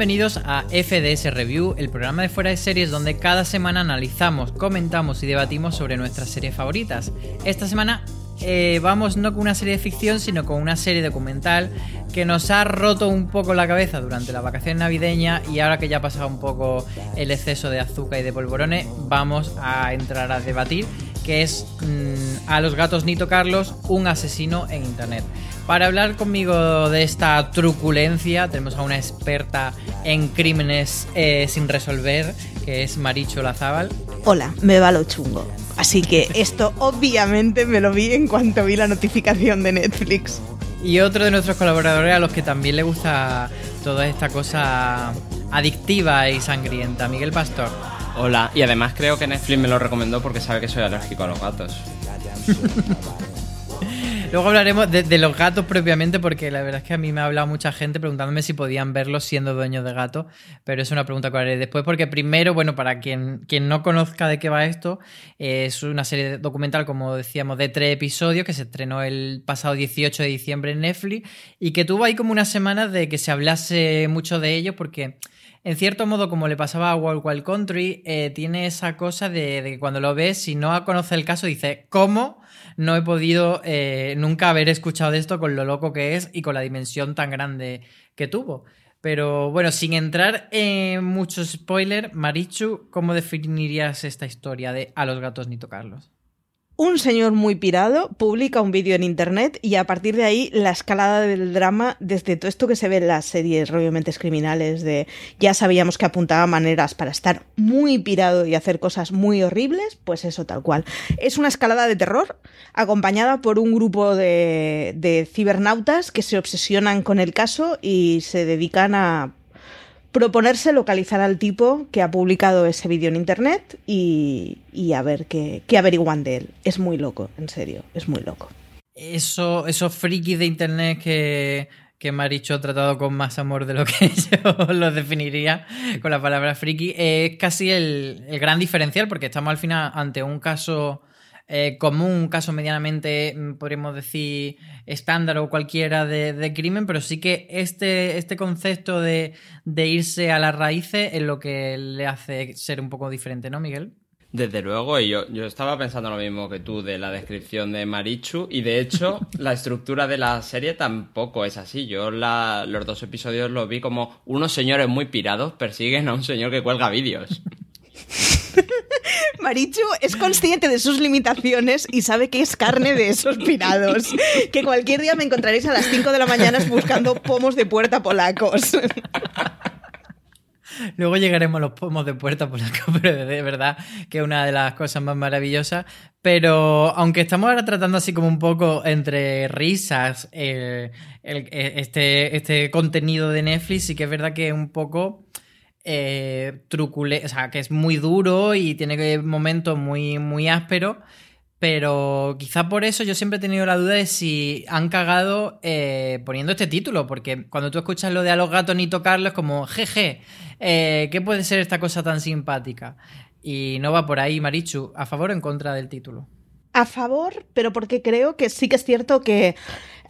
Bienvenidos a FDS Review, el programa de fuera de series donde cada semana analizamos, comentamos y debatimos sobre nuestras series favoritas. Esta semana eh, vamos no con una serie de ficción, sino con una serie documental que nos ha roto un poco la cabeza durante la vacación navideña y ahora que ya ha pasado un poco el exceso de azúcar y de polvorones, vamos a entrar a debatir que es mm, A los gatos ni tocarlos, un asesino en internet. Para hablar conmigo de esta truculencia tenemos a una experta en crímenes eh, sin resolver, que es Maricho Lazábal. Hola, me va lo chungo. Así que esto obviamente me lo vi en cuanto vi la notificación de Netflix. Y otro de nuestros colaboradores a los que también le gusta toda esta cosa adictiva y sangrienta, Miguel Pastor. Hola, y además creo que Netflix me lo recomendó porque sabe que soy alérgico a los gatos. Luego hablaremos de, los gatos propiamente, porque la verdad es que a mí me ha hablado mucha gente preguntándome si podían verlos siendo dueños de gato, pero es una pregunta que haré después, porque primero, bueno, para quien, quien no conozca de qué va esto, eh, es una serie documental, como decíamos, de tres episodios que se estrenó el pasado 18 de diciembre en Netflix y que tuvo ahí como unas semanas de que se hablase mucho de ello, porque en cierto modo, como le pasaba a Wild Wild Country, eh, tiene esa cosa de, de que cuando lo ves, si no conoce el caso, dice, ¿cómo? No he podido eh, nunca haber escuchado esto con lo loco que es y con la dimensión tan grande que tuvo. Pero bueno, sin entrar en mucho spoiler, Marichu, ¿cómo definirías esta historia de A los gatos ni tocarlos? Un señor muy pirado publica un vídeo en internet y a partir de ahí la escalada del drama, desde todo esto que se ve en las series obviamente criminales, de ya sabíamos que apuntaba maneras para estar muy pirado y hacer cosas muy horribles, pues eso tal cual. Es una escalada de terror acompañada por un grupo de, de cibernautas que se obsesionan con el caso y se dedican a proponerse localizar al tipo que ha publicado ese vídeo en internet y, y a ver qué, qué averiguan de él. Es muy loco, en serio, es muy loco. Eso, esos frikis de internet que, que Maricho ha tratado con más amor de lo que yo lo definiría con la palabra friki, es casi el, el gran diferencial, porque estamos al final ante un caso eh, común, un caso medianamente, mm, podríamos decir, estándar o cualquiera de, de crimen, pero sí que este, este concepto de, de irse a las raíces es lo que le hace ser un poco diferente, ¿no, Miguel? Desde luego, y yo, yo estaba pensando lo mismo que tú de la descripción de Marichu, y de hecho, la estructura de la serie tampoco es así. Yo la, los dos episodios los vi como unos señores muy pirados persiguen a un señor que cuelga vídeos. Marichu es consciente de sus limitaciones y sabe que es carne de esos pirados. Que cualquier día me encontraréis a las 5 de la mañana buscando pomos de puerta polacos. Luego llegaremos a los pomos de puerta polaco, pero de verdad que es una de las cosas más maravillosas. Pero aunque estamos ahora tratando así como un poco entre risas eh, el- este, este contenido de Netflix, sí que es verdad que un poco eh, trucule, o sea, que es muy duro y tiene momentos muy, muy ásperos. Pero quizá por eso yo siempre he tenido la duda de si han cagado eh, poniendo este título, porque cuando tú escuchas lo de a los gatos ni tocarlos, es como, jeje, eh, ¿qué puede ser esta cosa tan simpática? Y no va por ahí, Marichu, ¿a favor o en contra del título? A favor, pero porque creo que sí que es cierto que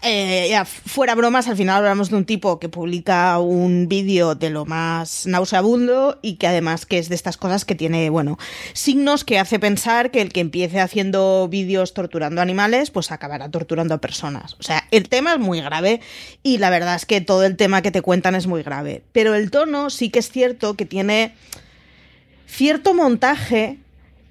eh, ya, fuera bromas, al final hablamos de un tipo que publica un vídeo de lo más nauseabundo y que además que es de estas cosas que tiene, bueno, signos que hace pensar que el que empiece haciendo vídeos torturando animales, pues acabará torturando a personas. O sea, el tema es muy grave y la verdad es que todo el tema que te cuentan es muy grave. Pero el tono sí que es cierto que tiene cierto montaje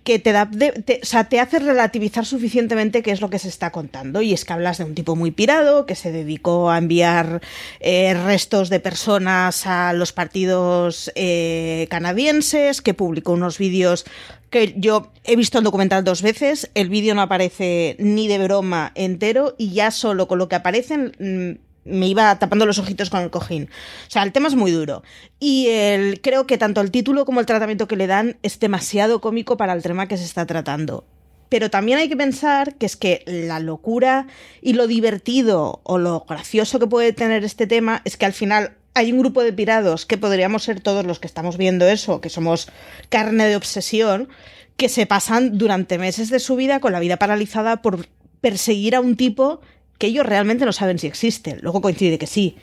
que te da, o sea, te hace relativizar suficientemente qué es lo que se está contando. Y es que hablas de un tipo muy pirado que se dedicó a enviar eh, restos de personas a los partidos eh, canadienses, que publicó unos vídeos que yo he visto el documental dos veces, el vídeo no aparece ni de broma entero y ya solo con lo que aparecen mm, me iba tapando los ojitos con el cojín. O sea, el tema es muy duro. Y el, creo que tanto el título como el tratamiento que le dan es demasiado cómico para el tema que se está tratando. Pero también hay que pensar que es que la locura y lo divertido o lo gracioso que puede tener este tema es que al final hay un grupo de pirados que podríamos ser todos los que estamos viendo eso, que somos carne de obsesión, que se pasan durante meses de su vida con la vida paralizada por perseguir a un tipo que ellos realmente no saben si existe. Luego coincide que sí.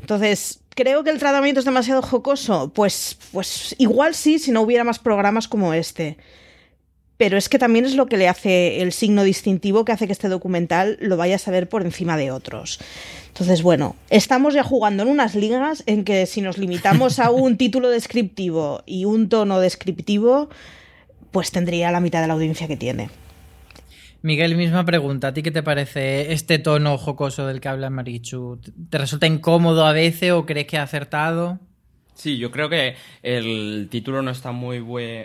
Entonces, creo que el tratamiento es demasiado jocoso. Pues, pues igual sí, si no hubiera más programas como este. Pero es que también es lo que le hace el signo distintivo que hace que este documental lo vaya a saber por encima de otros. Entonces, bueno, estamos ya jugando en unas ligas en que si nos limitamos a un título descriptivo y un tono descriptivo, pues tendría la mitad de la audiencia que tiene. Miguel, misma pregunta. ¿A ti qué te parece este tono jocoso del que habla Marichu? ¿Te resulta incómodo a veces o crees que ha acertado? Sí, yo creo que el título no está muy,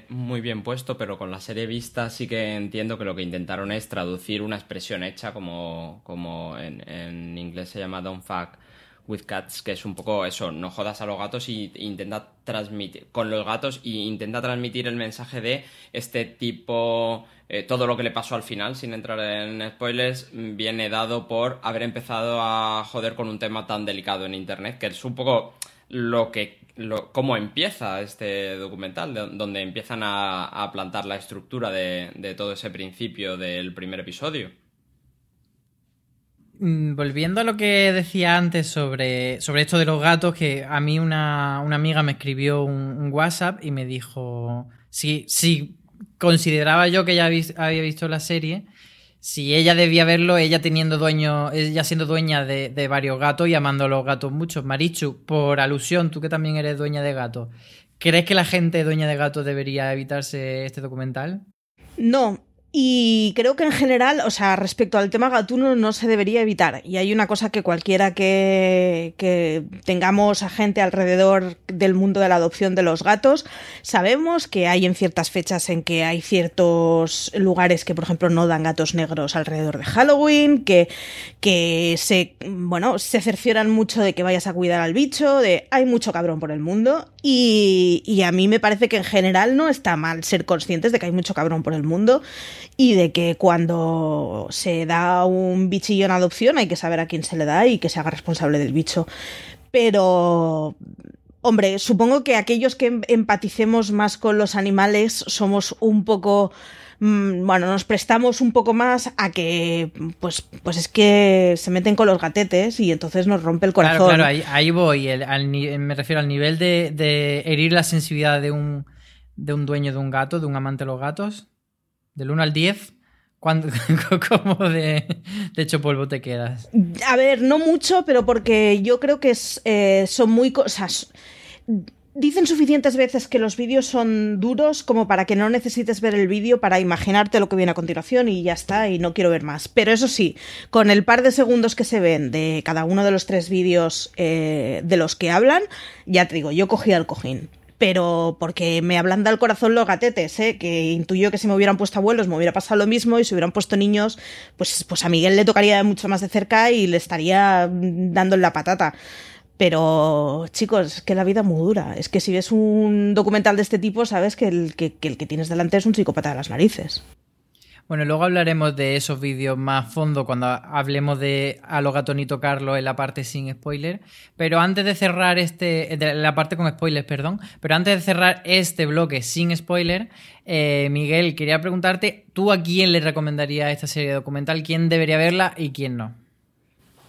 muy bien puesto, pero con la serie vista sí que entiendo que lo que intentaron es traducir una expresión hecha como, como en, en inglés se llama don't fuck with cats, que es un poco eso, no jodas a los gatos y intenta transmitir con los gatos y intenta transmitir el mensaje de este tipo, eh, todo lo que le pasó al final, sin entrar en spoilers, viene dado por haber empezado a joder con un tema tan delicado en internet, que es un poco lo que lo, cómo empieza este documental, de- donde empiezan a, a plantar la estructura de, de todo ese principio del primer episodio. Mm, Volviendo a lo que decía antes sobre, sobre esto de los gatos, que a mí una, una amiga me escribió un, WhatsApp y me dijo si, si consideraba yo que habis- había visto la serie, si ella debía verlo, ella teniendo dueño, ella siendo dueña de, de varios gatos y amando a los gatos mucho. Marichu, por alusión, tú que también eres dueña de gatos, ¿crees que la gente dueña de gatos debería evitarse este documental? No, y creo que en general, o sea, respecto al tema gatuno no se debería evitar. Y hay una cosa que cualquiera que, que tengamos a gente alrededor del mundo de la adopción de los gatos, sabemos que hay en ciertas fechas en que hay ciertos lugares que, por ejemplo, no dan gatos negros alrededor de Halloween, que, que se, bueno, se cercioran mucho de que vayas a cuidar al bicho, de hay mucho cabrón por el mundo. Y, y a mí me parece que en general no está mal ser conscientes de que hay mucho cabrón por el mundo y de que cuando se da un bichillo en adopción hay que saber a quién se le da y que se haga responsable del bicho. Pero, hombre, supongo que aquellos que em- empaticemos más con los animales somos un poco... mm, Bueno, nos prestamos un poco más a que, pues, pues es que se meten con los gatetes y entonces nos rompe el corazón. Claro, claro, ahí, ahí voy. el- al ni- me refiero al nivel de, de herir la sensibilidad de un, de un dueño de un gato, de un amante de los gatos. Del 1 al 10, ¿cuándo, ¿cómo de, hecho polvo te quedas? A ver, no mucho, pero porque yo creo que eh, son muy cosas. Dicen suficientes veces que los vídeos son duros como para que no necesites ver el vídeo para imaginarte lo que viene a continuación y ya está, y no quiero ver más. Pero eso sí, con el par de segundos que se ven de cada uno de los tres vídeos eh, de los que hablan, ya te digo, yo cogía el cojín. Pero porque me ablanda el corazón los gatetes, ¿eh? que intuyo que si me hubieran puesto abuelos me hubiera pasado lo mismo y si hubieran puesto niños, pues, pues a Miguel le tocaría mucho más de cerca y le estaría dando la patata. Pero, chicos, es que la vida es muy dura. Es que si ves un documental de este tipo, sabes que el que el que tienes delante es un psicópata de las narices. Bueno, luego hablaremos de esos vídeos más a fondo cuando hablemos de a lo gatonito Carlos en la parte sin spoiler. Pero antes de cerrar este, de la parte con spoilers, perdón, pero antes de cerrar este bloque sin spoiler, eh, Miguel, quería preguntarte, ¿tú a quién le recomendarías esta serie documental? ¿Quién debería verla y quién no?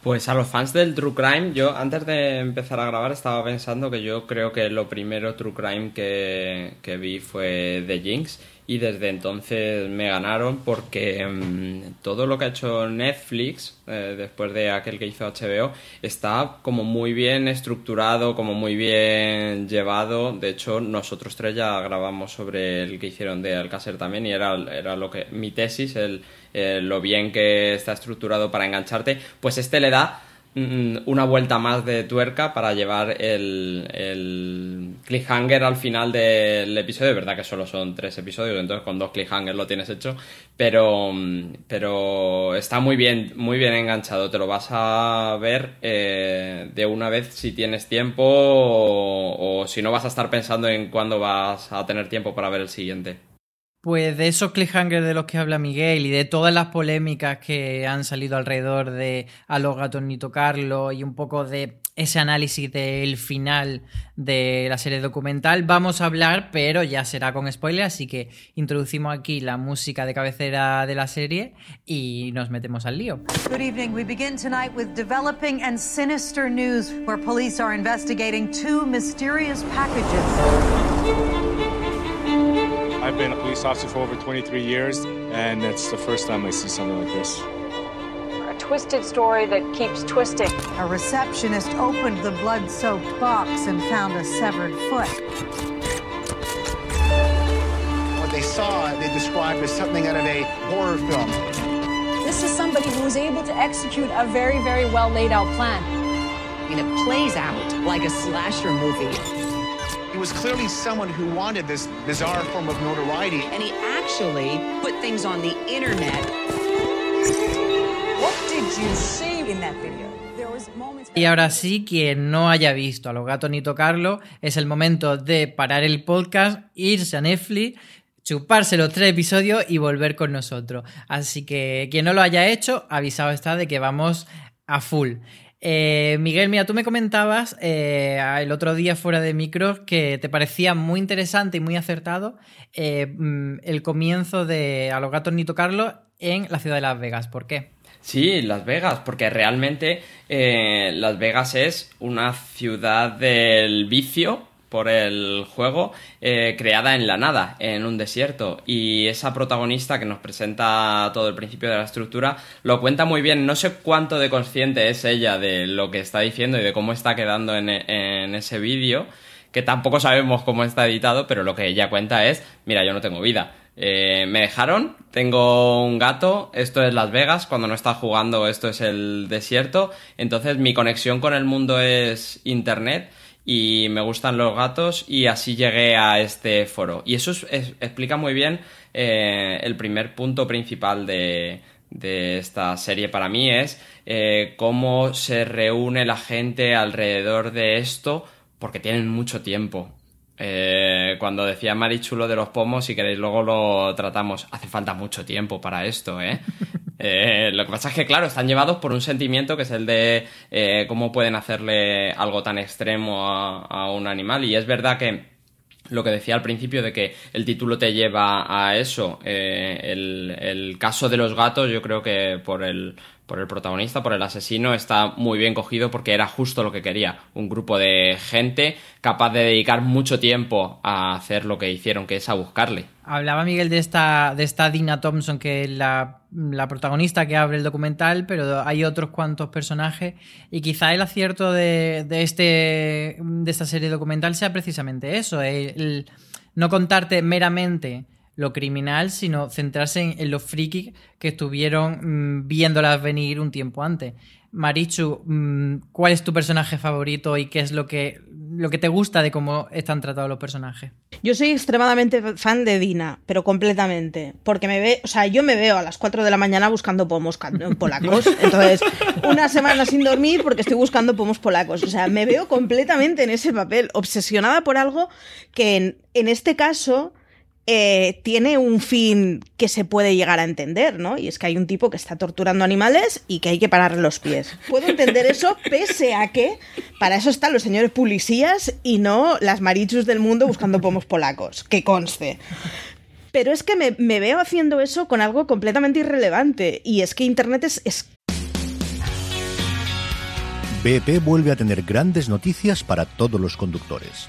Pues a los fans del True Crime, yo antes de empezar a grabar estaba pensando que yo creo que lo primero True Crime que, que vi fue The Jinx y desde entonces me ganaron porque mm, todo lo que ha hecho Netflix eh, después de aquel que hizo HBO está como muy bien estructurado, como muy bien llevado. De hecho, nosotros tres ya grabamos sobre el que hicieron de Alcácer también y era, era lo que mi tesis, el, eh, lo bien que está estructurado para engancharte. Pues este le da una vuelta más de tuerca para llevar el, el cliffhanger al final del episodio. De verdad que solo son tres episodios, entonces con dos cliffhangers lo tienes hecho. Pero, mm, pero está muy bien, muy bien enganchado. Te lo vas a ver eh, de una vez si tienes tiempo o, o si no vas a estar pensando en cuándo vas a tener tiempo para ver el siguiente. Pues de esos cliffhangers de los que habla Miguel y de todas las polémicas que han salido alrededor de A los gatos ni tocarlo y un poco de ese análisis del final de la serie documental, vamos a hablar, pero ya será con spoiler, así que introducimos aquí la música de cabecera de la serie y nos metemos al lío. Good evening. We begin tonight with developing and sinister news where police are investigating two mysterious packages. I've been a police officer for over 23 years, and it's the first time I see something like this. A twisted story that keeps twisting. A receptionist opened the blood soaked box and found a severed foot. What they saw, they described as something out of a horror film. This is somebody who was able to execute a very, very well laid out plan. I mean, it plays out like a slasher movie. He was clearly someone who wanted this bizarre form of notoriety. And he actually put things on the internet. What did you see in that video? There was moments Y ahora sí, quien no haya visto a los gatos ni tocarlo, es el momento de parar el podcast, irse a Netflix, chuparse los tres episodios y volver con nosotros. Así que quien no lo haya hecho, avisado está de que vamos a full. Eh, Miguel, mira, tú me comentabas eh, el otro día fuera de micros que te parecía muy interesante y muy acertado eh, mm, el comienzo de A los gatos ni tocarlo en la ciudad de Las Vegas. ¿Por qué? Sí, Las Vegas, porque realmente Las Vegas es una ciudad del vicio por el juego eh, creada en la nada, en un desierto. Y esa protagonista que nos presenta todo el principio de la estructura lo cuenta muy bien. No sé cuánto de consciente es ella de lo que está diciendo y de cómo está quedando en, en ese vídeo, que tampoco sabemos cómo está editado, pero lo que ella cuenta es, mira, yo no tengo vida. Eh, me dejaron, tengo un gato, esto es Las Vegas, cuando no está jugando esto es el desierto, entonces mi conexión con el mundo es Internet y me gustan los gatos y así llegué a este foro. Y eso es- es- explica muy bien eh, el primer punto principal de, de esta serie para mí es eh, cómo se reúne la gente alrededor de esto porque tienen mucho tiempo. Eh, cuando decía Marichulo de los pomos, si queréis luego lo tratamos, hace falta mucho tiempo para esto, ¿eh? Eh, lo que pasa es que, claro, están llevados por un sentimiento que es el de eh, cómo pueden hacerle algo tan extremo a, a un animal. Y es verdad que lo que decía al principio de que el título te lleva a eso, eh, el, el caso de los gatos, yo creo que por el, por el protagonista, por el asesino, está muy bien cogido porque era justo lo que quería. Un grupo de gente capaz de dedicar mucho tiempo a hacer lo que hicieron, que es a buscarle. Hablaba Miguel de esta, de esta Dina Thompson, que es la, la protagonista que abre el documental, pero hay otros cuantos personajes. Y quizá el acierto de, de este, de esta serie documental sea precisamente eso: el, el no contarte meramente lo criminal, sino centrarse en, en los frikis que estuvieron mm, viéndolas venir un tiempo antes. Marichu, mm, ¿cuál es tu personaje favorito y qué es lo que lo que te gusta de cómo están tratados los personajes. Yo soy extremadamente fan de Dina, pero completamente. Porque me ve, o sea, yo me veo a las 4 de la mañana buscando pomos polacos. Entonces, una semana sin dormir porque estoy buscando pomos polacos. O sea, me veo completamente en ese papel, obsesionada por algo que en, en este caso eh, tiene un fin que se puede llegar a entender, ¿no? Y es que hay un tipo que está torturando animales y que hay que pararle los pies. Puedo entender eso, pese a que para eso están los señores policías y no las marichus del mundo buscando pomos polacos, que conste. Pero es que me, me veo haciendo eso con algo completamente irrelevante. Y es que Internet es, es BP vuelve a tener grandes noticias para todos los conductores.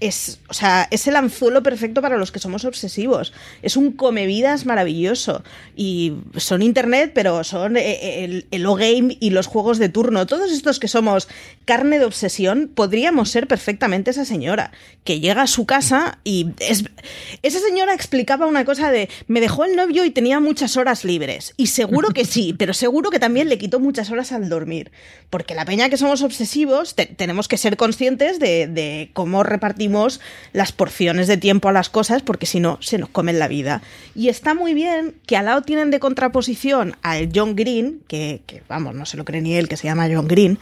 Es, o sea, es el anzuelo perfecto para los que somos obsesivos. Es un comevidas maravilloso. Y son internet, pero son eh, el, el O-Game y los juegos de turno. Todos estos que somos carne de obsesión, podríamos ser perfectamente esa señora que llega a su casa y es, esa señora explicaba una cosa de me dejó el novio y tenía muchas horas libres. Y seguro que sí, pero seguro que también le quitó muchas horas al dormir. Porque la peña que somos obsesivos, te, tenemos que ser conscientes de, de cómo repartimos las porciones de tiempo a las cosas, porque si no, se nos comen la vida. Y está muy bien que al lado tienen de contraposición al John Green, que, que vamos, no se lo cree ni él, que se llama John Green.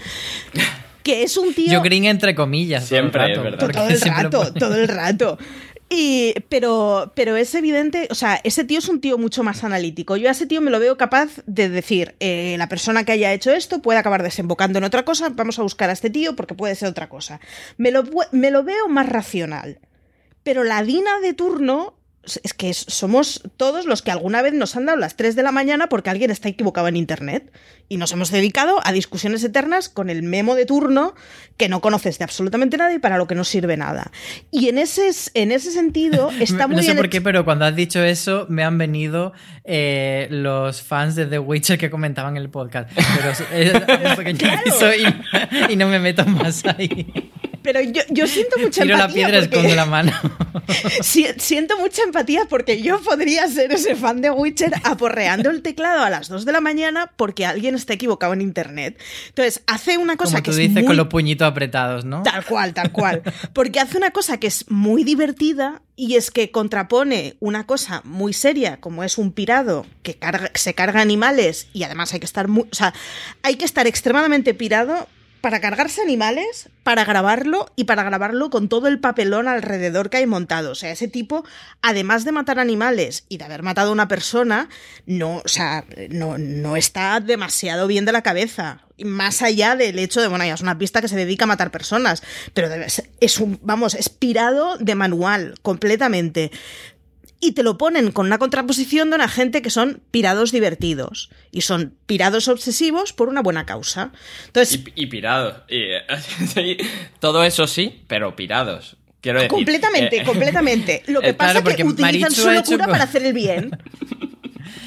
Que es un tío. John Green entre comillas. Siempre, todo el rato, es verdad. todo el rato, todo el rato. Y, pero, pero es evidente, o sea, ese tío es un tío mucho más analítico. Yo a ese tío me lo veo capaz de decir, eh, la persona que haya hecho esto puede acabar desembocando en otra cosa, vamos a buscar a este tío porque puede ser otra cosa. Me lo, me lo veo más racional. Pero la Dina de turno es que es- somos todos los que alguna vez nos han dado las 3 de la mañana porque alguien está equivocado en Internet. Y nos hemos dedicado a discusiones eternas con el memo de turno que no conoces de absolutamente nada y para lo que no sirve nnada. Y en ese, en ese sentido está muy no sé bien por qué, pero cuando has dicho eso, me han venido eh, los fans de The Witcher que comentaban el podcast. Pero es- es aviso y, y no me meto más ahí. Pero yo, yo siento mucha Tiro la empatía. piedra, porque- escondo la mano. Si- siento mucha empatía porque yo podría ser ese fan de Witcher aporreando el teclado a las 2 de la mañana porque alguien está equivocado en internet. Entonces, hace una cosa Como que tú es dices, muy... con los puñitos apretados, ¿no? Tal cual, tal cual. Porque hace una cosa que es muy divertida y es que contrapone una cosa muy seria, como es un pirado que carga- se carga animales y además hay que estar muy, o sea, hay que estar extremadamente pirado para cargarse animales, para grabarlo y para grabarlo con todo el papelón alrededor que hay montado. O sea, ese tipo, además de matar animales y de haber matado a una persona, no, o sea, no, no está demasiado bien de la cabeza. Más allá del hecho de, bueno, ya es una pista que se dedica a matar personas, pero es un, vamos, es pirado de manual, completamente y te lo ponen con una contraposición de una gente que son pirados divertidos y son pirados obsesivos por una buena causa. Entonces, Y, y pirados. Y, todo eso sí, pero pirados. Quiero decir. completamente, eh, completamente. Lo que eh, pasa es que utilizan su hecho locura para hacer el bien.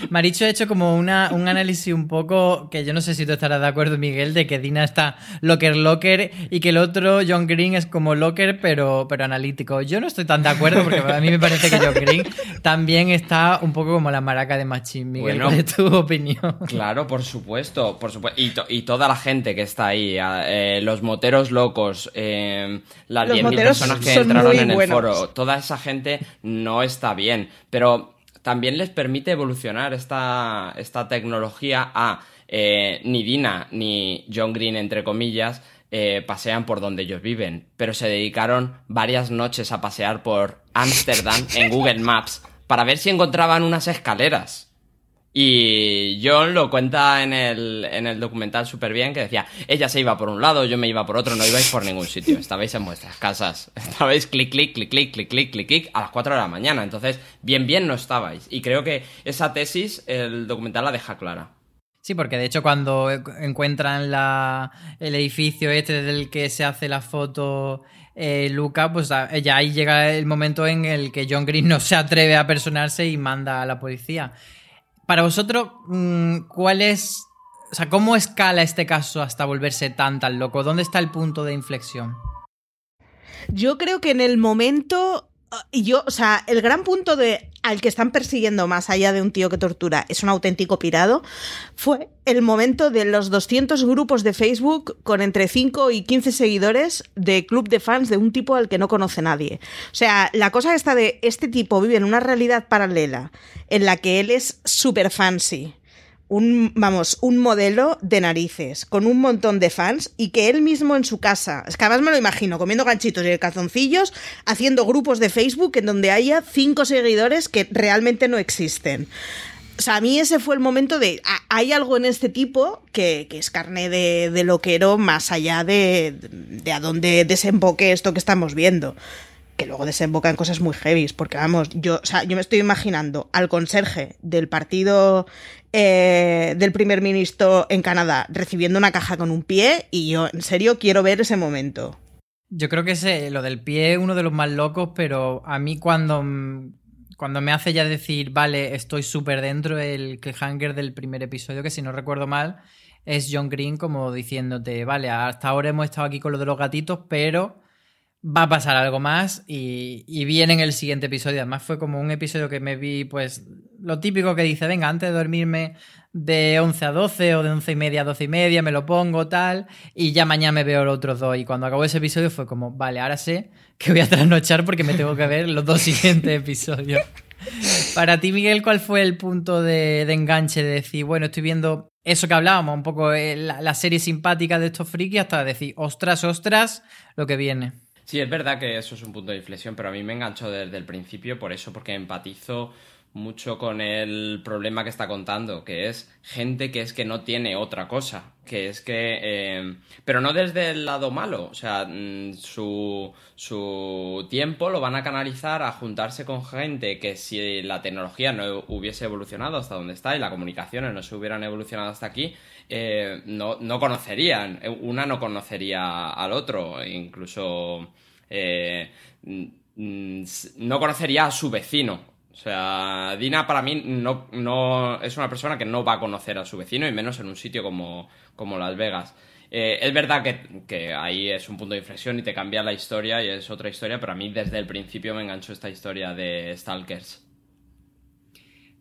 Maricho ha hecho como una, un análisis un poco que yo no sé si tú estarás de acuerdo, Miguel, de que Dina está locker locker y que el otro, John Green, es como locker pero, pero analítico. Yo no estoy tan de acuerdo porque a mí me parece que John Green también está un poco como la maraca de Machín. Miguel, Bueno. ¿cuál es tu opinión? Claro, por supuesto, por supuesto. Y, to- y toda la gente que está ahí, eh, los moteros locos, eh, las Los 10.000 moteros personas que entraron en el buenos. foro, toda esa gente no está bien. Pero también les permite evolucionar esta, esta tecnología a eh, ni Dina ni John Green, entre comillas, eh, pasean por donde ellos viven, pero se dedicaron varias noches a pasear por Ámsterdam en Google Maps para ver si encontraban unas escaleras. Y John lo cuenta en el, en el documental súper bien, que decía, ella se iba por un lado, yo me iba por otro, no ibais por ningún sitio, estabais en vuestras casas, estabais clic, clic, clic, clic, clic, clic, clic, clic, a las 4 de la mañana, entonces bien, bien no estabais. Y creo que esa tesis el documental la deja clara. Sí, porque de hecho cuando encuentran la, el edificio este del que se hace la foto eh, Luca, pues ya ahí llega el momento en el que John Green no se atreve a personarse y manda a la policía. Para vosotros, mm, ¿cuál es... O sea, ¿cómo escala este caso hasta volverse tan tan loco? ¿Dónde está el punto de inflexión? Yo creo que en el momento. Ah, y Yo, o sea, el gran punto de al que están persiguiendo más allá de un tío que tortura es un auténtico pirado, fue el momento de los 200 grupos de Facebook con entre 5 y 15 seguidores de club de fans de un tipo al que no conoce nadie. O sea, la cosa esta de este tipo vive en una realidad paralela en la que él es super fancy un, vamos, un modelo de narices con un montón de fans y que él mismo en su casa, es que además me lo imagino, comiendo ganchitos y calzoncillos, haciendo grupos de Facebook en donde haya cinco seguidores que realmente no existen. O sea, a mí ese fue el momento de. a- Hay algo en este tipo que, que es carne de, de loquero más allá de, de a dónde desemboque esto que estamos viendo. Que luego desemboca en cosas muy heavies. Porque vamos, yo, o sea, yo me estoy imaginando al conserje del partido eh, del primer ministro en Canadá recibiendo una caja con un pie. Y yo, en serio, quiero ver ese momento. Yo creo que ese, lo del pie es uno de los más locos, pero a mí cuando, cuando me hace ya decir, vale, estoy súper dentro, el cliffhanger del primer episodio, que si no recuerdo mal, es John Green como diciéndote, vale, hasta ahora hemos estado aquí con lo de los gatitos, pero va a pasar algo más y, y viene en el siguiente episodio. Además fue como un episodio que me vi, pues, lo típico que dice, venga, antes de dormirme de 11 a 12 o de 11 y media a 12 y media, me lo pongo tal, y ya mañana me veo los otros dos. Y cuando acabó ese episodio fue como, vale, ahora sé que voy a trasnochar porque me tengo que ver los dos siguientes episodios. Para ti, Miguel, ¿cuál fue el punto de, de enganche de decir, bueno, estoy viendo eso que hablábamos, un poco eh, la, la serie simpática de estos frikis, hasta decir, ostras, ostras, lo que viene? Sí, es verdad que eso es un punto de inflexión, pero a mí me enganchó desde el principio por eso, porque empatizo mucho con el problema que está contando, que es gente que es que no tiene otra cosa, que es que... eh, pero no desde el lado malo, o sea, mm, su, su tiempo lo van a canalizar a juntarse con gente que si la tecnología no hubiese evolucionado hasta donde está y las comunicaciones no se hubieran evolucionado hasta aquí, eh, no, no conocerían, una no conocería al otro, incluso eh, mm, no conocería a su vecino. O sea, Dina para mí no, no es una persona que no va a conocer a su vecino y menos en un sitio como, como Las Vegas. Eh, es verdad que, que ahí es un punto de inflexión y te cambia la historia y es otra historia, pero a mí desde el principio me enganchó esta historia de Stalkers.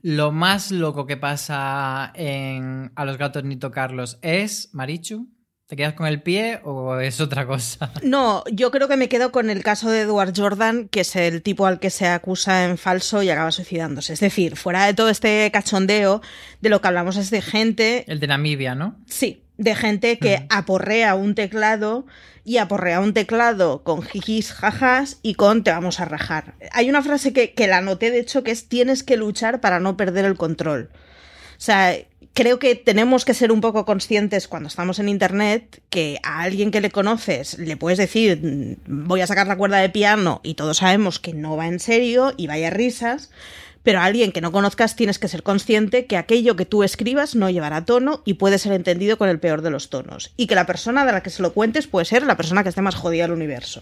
Lo más loco que pasa en A los gatos ni tocarlos es, Marichu, ¿te quedas con el pie o es otra cosa? No, yo creo que me quedo con el caso de Edward Jordan, que es el tipo al que se acusa en falso y acaba suicidándose. Es decir, fuera de todo este cachondeo, de lo que hablamos es de gente. El de Namibia, ¿no? Sí, de gente que aporrea un teclado y aporrea un teclado con jijis, jajas y con te vamos a rajar. Hay una frase que, que la noté, de hecho, que es tienes que luchar para no perder el control. O sea, creo que tenemos que ser un poco conscientes cuando estamos en internet que a alguien que le conoces le puedes decir "Mm, voy a sacar la cuerda de piano y todos sabemos que no va en serio y vaya risas, pero a alguien que no conozcas tienes que ser consciente que aquello que tú escribas no llevará tono y puede ser entendido con el peor de los tonos. Y que la persona de la que se lo cuentes puede ser la persona que esté más jodida del universo.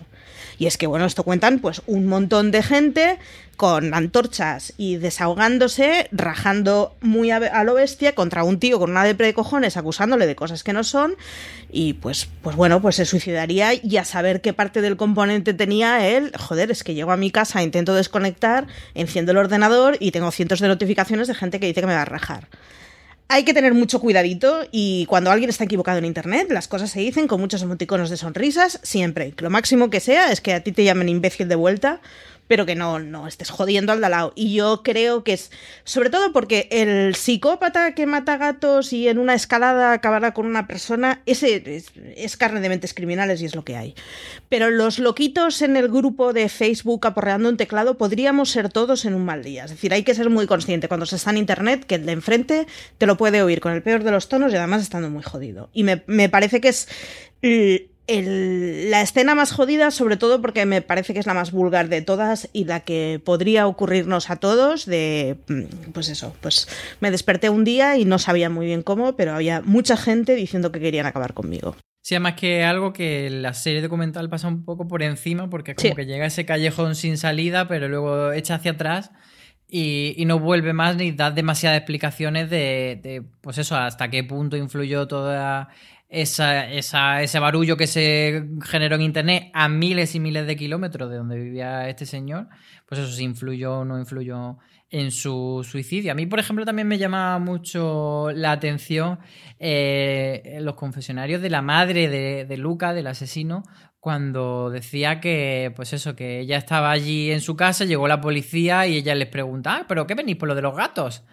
Y es que, bueno, esto cuentan pues un montón de gente con antorchas y desahogándose, rajando muy a, lo bestia contra un tío con una depre de cojones acusándole de cosas que no son y pues, pues bueno, pues se suicidaría y a saber qué parte del componente tenía él, joder, es que llego a mi casa, intento desconectar, enciendo el ordenador y tengo cientos de notificaciones de gente que dice que me va a rajar. Hay que tener mucho cuidadito y cuando alguien está equivocado en internet, las cosas se dicen con muchos emoticonos de sonrisas, siempre. Lo máximo que sea es que a ti te llamen imbécil de vuelta pero que no, no estés jodiendo al de lado. Y yo creo que es, sobre todo porque el psicópata que mata gatos y en una escalada acabará con una persona, ese es, es carne de mentes criminales y es lo que hay. Pero los loquitos en el grupo de Facebook aporreando un teclado podríamos ser todos en un mal día. Es decir, hay que ser muy consciente cuando se está en internet que el de enfrente te lo puede oír con el peor de los tonos y además estando muy jodido. Y me, me parece que es el, la escena más jodida, sobre todo porque me parece que es la más vulgar de todas y la que podría ocurrirnos a todos de, mm, pues eso, pues me desperté un día y no sabía muy bien cómo, pero había mucha gente diciendo que querían acabar conmigo. Sí, además que algo que la serie documental pasa un poco por encima, porque como Sí. que llega a ese callejón sin salida, pero luego echa hacia atrás y, y no vuelve más ni da demasiadas explicaciones de, de, pues eso, hasta qué punto influyó toda esa, ese barullo que se generó en internet a miles y miles de kilómetros de donde vivía este señor. Pues eso, si influyó o no influyó en su suicidio. A mí, por ejemplo, también me llama mucho la atención eh, los confesionarios de la madre de, de Luca, del asesino, cuando decía que, pues eso, que ella estaba allí en su casa, llegó la policía y ella les pregunta, ah, ¿pero qué venís por lo de los gatos?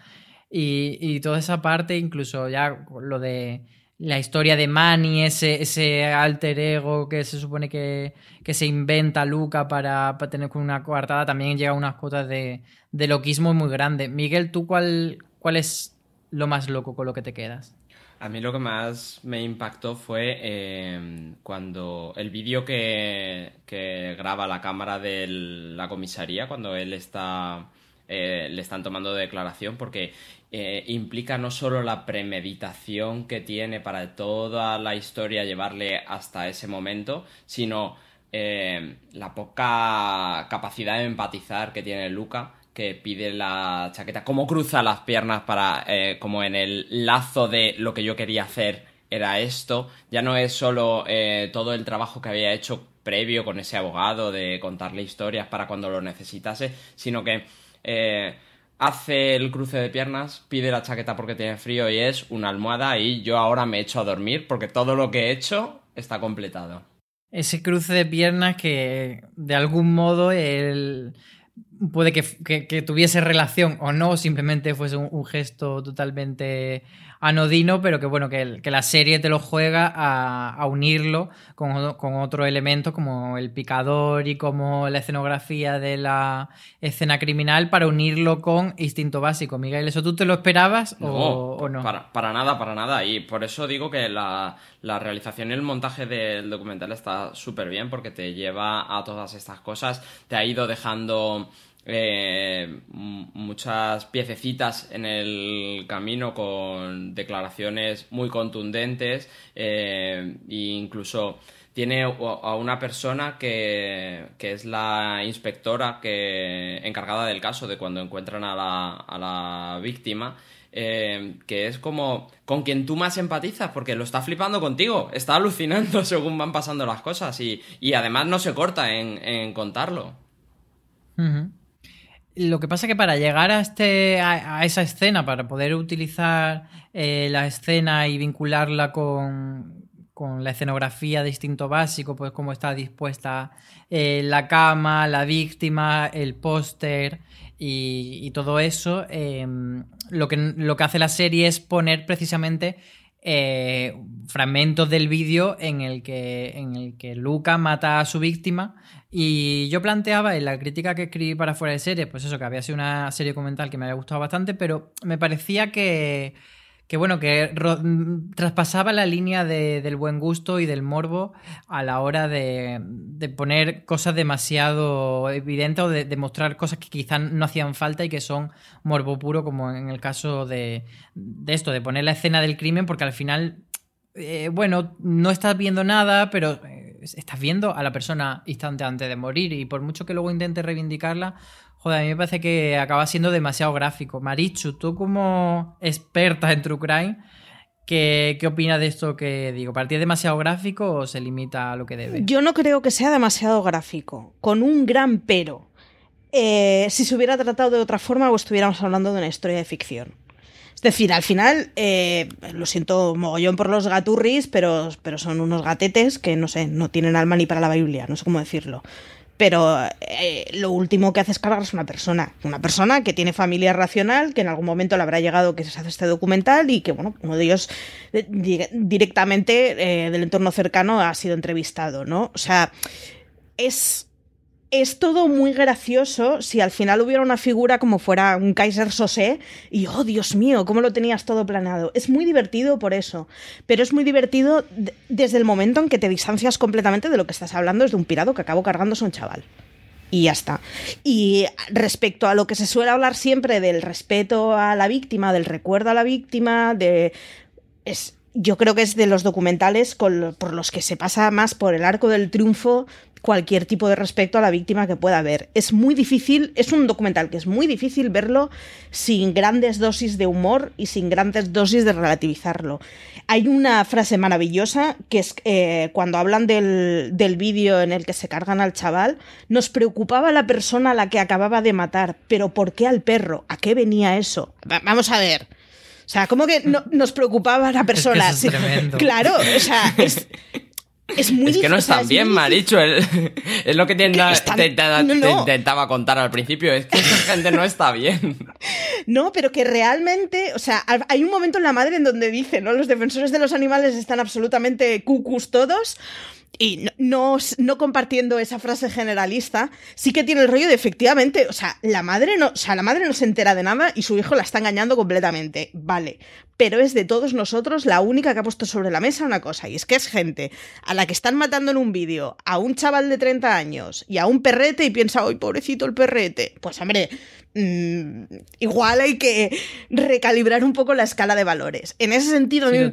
Y, y toda esa parte, incluso ya lo de la historia de Manny, ese, ese alter ego que se supone que, que se inventa Luca para, para tener con una coartada, también llega a unas cuotas de, de loquismo muy grandes. Miguel, ¿tú cuál, cuál es lo más loco con lo que te quedas? A mí lo que más me impactó fue eh, cuando el vídeo que, que graba la cámara de la comisaría, cuando él está, eh, le están tomando declaración, porque eh, implica no solo la premeditación que tiene para toda la historia llevarle hasta ese momento, sino eh, la poca capacidad de empatizar que tiene Luca que pide la chaqueta, cómo cruza las piernas para, eh, como en el lazo de lo que yo quería hacer era esto, ya no es solo todo el trabajo que había hecho previo con ese abogado de contarle historias para cuando lo necesitase, sino que hace el cruce de piernas, pide la chaqueta porque tiene frío y es una almohada y yo ahora me echo a dormir porque todo lo que he hecho está completado. Ese cruce de piernas que de algún modo él puede que, tuviese relación o no, simplemente fuese un, gesto totalmente anodino, pero que bueno, que, el, que la serie te lo juega a, a unirlo con, con, otro elemento como el picador y como la escenografía de la escena criminal para unirlo con instinto básico. Miguel, ¿eso tú te lo esperabas no, o, o, no? Para, para, nada, para nada. Y por eso digo que la, la realización y el montaje del documental está súper bien porque te lleva a todas estas cosas, te ha ido dejando eh, muchas piececitas en el camino con declaraciones muy contundentes eh, incluso tiene a una persona que, que, es la inspectora que encargada del caso de cuando encuentran a la, a la víctima eh, que es como con quien tú más empatizas porque lo está flipando contigo, está alucinando según van pasando las cosas y, y además no se corta en, en contarlo. Uh. Lo que pasa es que para llegar a, este, a, esa escena, para poder utilizar eh, la escena y vincularla con, con, la escenografía de instinto básico, pues cómo está dispuesta eh, la cama, la víctima, el póster y, todo eso, eh, lo, que, lo que hace la serie es poner precisamente eh, fragmentos del vídeo en en el que Luca mata a su víctima y yo planteaba en la crítica que escribí para fuera de serie pues eso que había sido una serie documental que me había gustado bastante pero me parecía que que bueno, que traspasaba la línea de, del buen gusto y del morbo a la hora de, de poner cosas demasiado evidentes o de, de, mostrar cosas que quizás no hacían falta y que son morbo puro, como en el caso de, de esto, de poner la escena del crimen, porque al final, eh, bueno, no estás viendo nada, pero estás viendo a la persona instante antes de morir y por mucho que luego intente reivindicarla, joder, a mí me parece que acaba siendo demasiado gráfico. Marichu, tú como experta en True Crime, ¿qué, qué opinas de esto que digo? ¿Para es demasiado gráfico o se limita a lo que debe? Yo no creo que sea demasiado gráfico, con un gran pero. Eh, si se hubiera tratado de otra forma o estuviéramos hablando de una historia de ficción. Decir, al final, eh, lo siento mogollón por los gaturris, pero, pero son unos gatetes que no sé, no tienen alma ni para la Biblia, no sé cómo decirlo. Pero eh, lo último que hace es una persona. Una persona que tiene familia racional, que en algún momento le habrá llegado que se hace este documental y que, bueno, uno de ellos eh, di- directamente del entorno cercano ha sido entrevistado, ¿no? O sea, es es todo muy gracioso si al final hubiera una figura como fuera un Kaiser Sosé y, oh Dios mío, cómo lo tenías todo planeado. Es muy divertido por eso, pero es muy divertido desde el momento en que te distancias completamente de lo que estás hablando, es de un pirado que acabó cargándose un chaval. Y ya está. Y respecto a lo que se suele hablar siempre del respeto a la víctima, del recuerdo a la víctima, de... Es, yo creo que es de los documentales por los que se pasa más por el arco del triunfo cualquier tipo de respeto a la víctima que pueda haber. Es muy difícil, es un documental que es muy difícil verlo sin grandes dosis de humor y sin grandes dosis de relativizarlo. Hay una frase maravillosa que es eh, cuando hablan del, del vídeo en el que se cargan al chaval, nos preocupaba la persona a la que acababa de matar, pero ¿por qué al perro? ¿A qué venía eso? Va- vamos a ver. O sea, ¿cómo que no, nos preocupaba la persona? eso es Sí, tremendo. Claro, o sea, es, es muy Es que no es bien, muy Maricho. Es, es lo que te, no, intentaba contar al principio. Es que esa gente no está bien. No, pero que realmente, o sea, hay un momento en la madre en donde dice, ¿no? Los defensores de los animales están absolutamente cucus todos. Y no, no, no compartiendo esa frase generalista, sí que tiene el rollo de efectivamente, o sea, la madre no, o sea, la madre no se entera de nada y su hijo la está engañando completamente. Vale. Pero es de todos nosotros la única que ha puesto sobre la mesa una cosa, y es que es gente a la que están matando en un vídeo a un chaval de 30 años y a un perrete y piensa, ¡ay, pobrecito el perrete! Pues hombre, mm, igual hay que recalibrar un poco la escala de valores. En ese sentido, mí me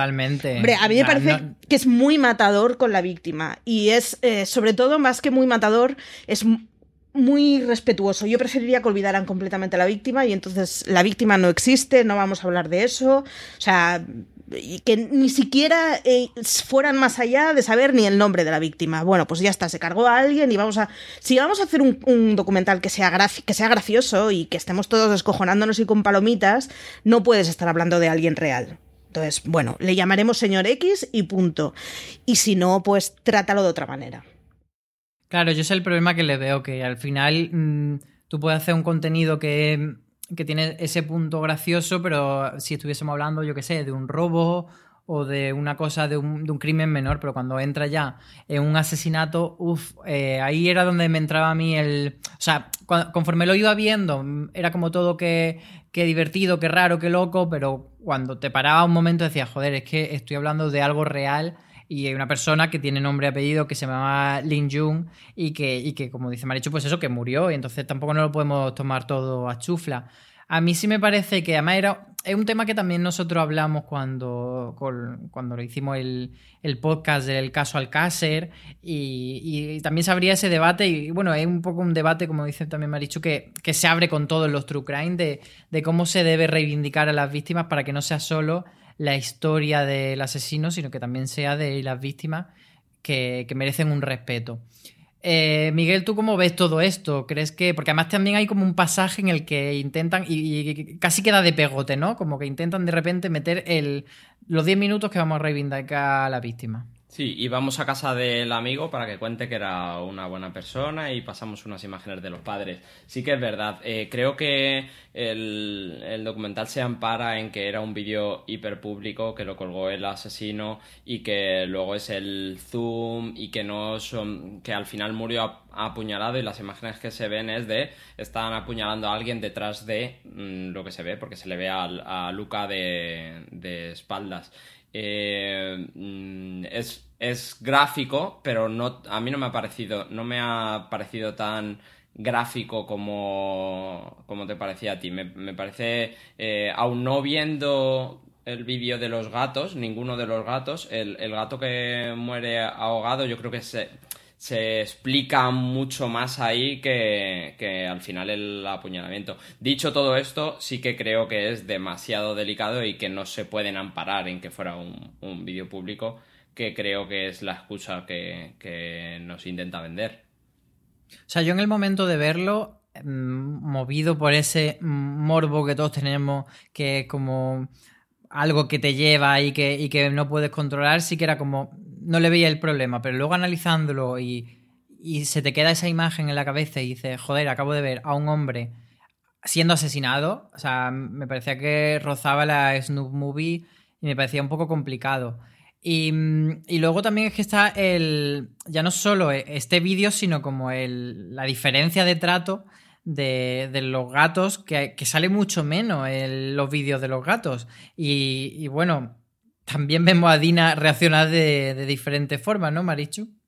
Totalmente. Hombre, a mí me parece no- que es muy matador con la víctima. Y es, eh, sobre todo, más que muy matador, es muy respetuoso. Yo preferiría que olvidaran completamente a la víctima y entonces la víctima no existe, no vamos a hablar de eso. O sea, que ni siquiera eh, fueran más allá de saber ni el nombre de la víctima. Bueno, pues ya está, se cargó a alguien y vamos a... Si vamos a hacer un, un documental que sea, que sea gracioso y que estemos todos descojonándonos y con palomitas, no puedes estar hablando de alguien real. Entonces, bueno, le llamaremos señor X y punto. Y si no, pues trátalo de otra manera. Claro, yo sé el problema que le veo, que al final mm, tú puedes hacer un contenido que, que tiene ese punto gracioso, pero si estuviésemos hablando, yo qué sé, de un robo o de una cosa, de un, de un crimen menor, pero cuando entra ya en un asesinato, uff, ahí era donde me entraba a mí el... O sea, conforme lo iba viendo, era como todo que, que divertido, que raro, que loco, pero cuando te paraba un momento decías, joder, es que estoy hablando de algo real y hay una persona que tiene nombre y apellido que se llama Lin Jung y que, y que como dice Marichu, pues eso, que murió y entonces tampoco no lo podemos tomar todo a chufla. A mí sí me parece que además era, es un tema que también nosotros hablamos cuando, cuando lo hicimos el, el podcast del caso Alcácer y, y también se abría ese debate y bueno, es un poco un debate, como dice también Marichu, que, que se abre con todos los true crime de, de cómo se debe reivindicar a las víctimas para que no sea solo la historia del asesino, sino que también sea de las víctimas que, que merecen un respeto. Eh, Miguel, ¿tú cómo ves todo esto? ¿Crees que.? Porque además también hay como un pasaje en el que intentan. Y, y casi queda de pegote, ¿no? Como que intentan de repente meter el, los 10 minutos que vamos a reivindicar a la víctima. Sí, y vamos a casa del amigo para que cuente que era una buena persona y pasamos unas imágenes de los padres. Sí que es verdad. Eh, creo que el, el, documental se ampara en que era un vídeo hiperpúblico que lo colgó el asesino y que luego es el zoom y que no son que al final murió apuñalado y las imágenes que se ven es de están apuñalando a alguien detrás de mmm, lo que se ve porque se le ve a, a Luca de, de espaldas eh, mm, es, es, gráfico, pero no, a mí no me ha parecido, no me ha parecido tan gráfico como, como te parecía a ti. Me, me parece, eh, aún no viendo el vídeo de los gatos, ninguno de los gatos, el, el, gato que muere ahogado, yo creo que se, se explica mucho más ahí que, que, al final el apuñalamiento. Dicho todo esto, sí que creo que es demasiado delicado y que no se pueden amparar en que fuera un, un vídeo público, que creo que es la excusa que, que, nos intenta vender. O sea, yo en el momento de verlo, movido por ese morbo que todos tenemos, que como algo que te lleva y que, y que no puedes controlar, sí que era como, no le veía el problema, pero luego analizándolo y, y se te queda esa imagen en la cabeza y dices, joder, acabo de ver a un hombre siendo asesinado, o sea, me parecía que rozaba la Snoop Movie y me parecía un poco complicado. Y, y, luego también es que está el. Ya no solo este vídeo, sino como el, la diferencia de trato de, de los gatos, que, que, sale mucho menos en los vídeos de los gatos. Y, y, bueno, también vemos a Dina reaccionar de, de diferentes formas, ¿no, Marichu?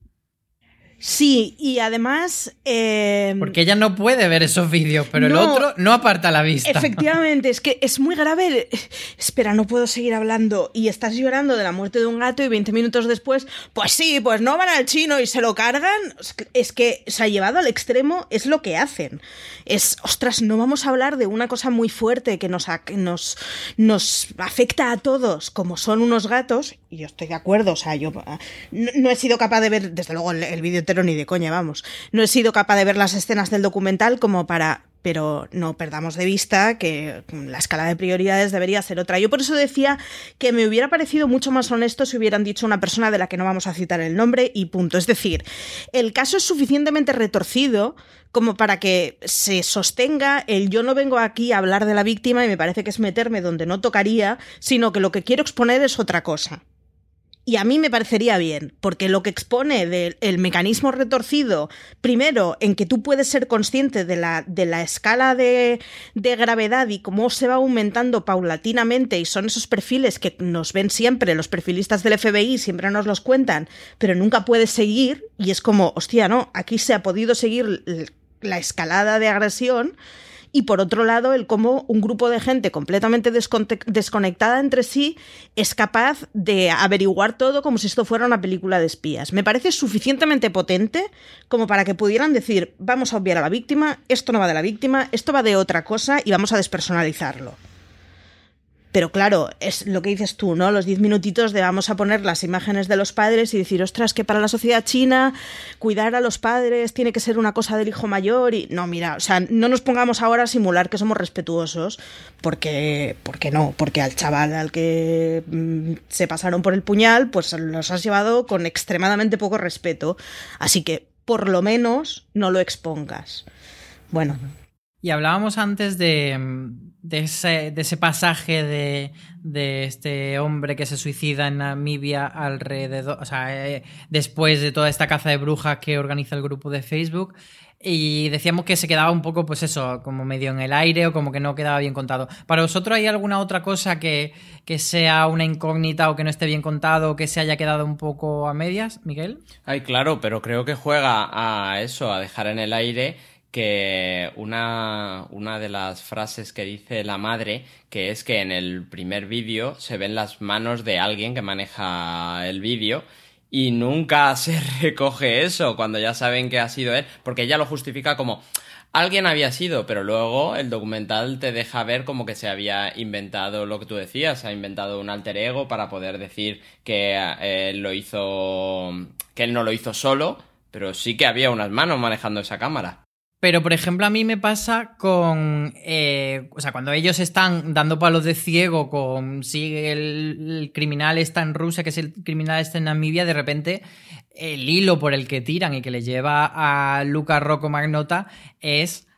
Sí, y además... Eh... Porque ella no puede ver esos vídeos, pero no, el otro no aparta la vista. Efectivamente, es que es muy grave. Espera, no puedo seguir hablando. Y estás llorando de la muerte de un gato y 20 minutos después, pues sí, pues no van al chino y se lo cargan. Es que se ha llevado al extremo, es lo que hacen. Es, ostras, no vamos a hablar de una cosa muy fuerte que nos, nos, nos afecta a todos, como son unos gatos, y yo estoy de acuerdo, o sea, yo no, no he sido capaz de ver, desde luego, el, el vídeo ni de coña, vamos. No he sido capaz de ver las escenas del documental como para pero no perdamos de vista que la escala de prioridades debería ser otra. Yo por eso decía que me hubiera parecido mucho más honesto si hubieran dicho una persona de la que no vamos a citar el nombre y punto. Es decir, el caso es suficientemente retorcido como para que se sostenga el yo no vengo aquí a hablar de la víctima y me parece que es meterme donde no tocaría, sino que lo que quiero exponer es otra cosa. Y a mí me parecería bien, porque lo que expone del el mecanismo retorcido, primero, en que tú puedes ser consciente de la, de la escala de, de, gravedad y cómo se va aumentando paulatinamente, y son esos perfiles que nos ven siempre, los perfilistas del FBI siempre nos los cuentan, pero nunca puedes seguir, y es como, hostia, no, aquí se ha podido seguir la escalada de agresión y por otro lado el cómo un grupo de gente completamente desconectada entre sí es capaz de averiguar todo como si esto fuera una película de espías. Me parece suficientemente potente como para que pudieran decir vamos a obviar a la víctima, esto no va de la víctima, esto va de otra cosa y vamos a despersonalizarlo. Pero claro, es lo que dices tú, ¿no? Los diez minutitos de vamos a poner las imágenes de los padres y decir, ostras, que para la sociedad china cuidar a los padres tiene que ser una cosa del hijo mayor y no, mira, o sea, no nos pongamos ahora a simular que somos respetuosos, porque, porque no, porque al chaval al que mmm, se pasaron por el puñal, pues los has llevado con extremadamente poco respeto. Así que, por lo menos, no lo expongas. Bueno. Y hablábamos antes de, de, ese, de ese, pasaje de, de, este hombre que se suicida en Namibia alrededor, o sea, eh, después de toda esta caza de brujas que organiza el grupo de Facebook. Y decíamos que se quedaba un poco, pues eso, como medio en el aire o como que no quedaba bien contado. ¿Para vosotros hay alguna otra cosa que, que sea una incógnita o que no esté bien contado o que se haya quedado un poco a medias, Miguel? Ay, claro, pero creo que juega a eso, a dejar en el aire que una, una de las frases que dice la madre, que es que en el primer vídeo se ven las manos de alguien que maneja el vídeo y nunca se recoge eso cuando ya saben que ha sido él, porque ella lo justifica como alguien había sido, pero luego el documental te deja ver como que se había inventado lo que tú decías, se ha inventado un alter ego para poder decir que eh, lo hizo, que él no lo hizo solo, pero sí que había unas manos manejando esa cámara. Pero, por ejemplo, a mí me pasa con. eh, o sea, cuando ellos están dando palos de ciego con si el, criminal está en Rusia, que si el criminal está en Namibia, de repente el hilo por el que tiran y que le lleva a Luca Rocco Magnota es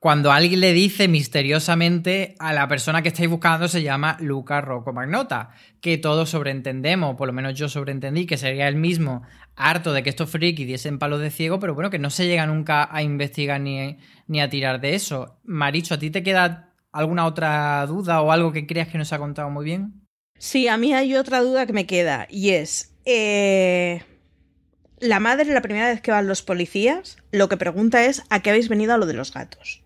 cuando alguien le dice misteriosamente a la persona que estáis buscando se llama Luca Rocco Magnota, que todos sobreentendemos, por lo menos yo sobreentendí, que sería el mismo, harto de que estos frikis diesen palos de ciego, pero bueno, que no se llega nunca a investigar ni, a tirar de eso. Maricho, ¿a ti te queda alguna otra duda o algo que creas que no se ha contado muy bien? Sí, a mí hay otra duda que me queda y es, eh, la madre la primera vez que van los policías, lo que pregunta es, ¿a qué habéis venido a lo de los gatos?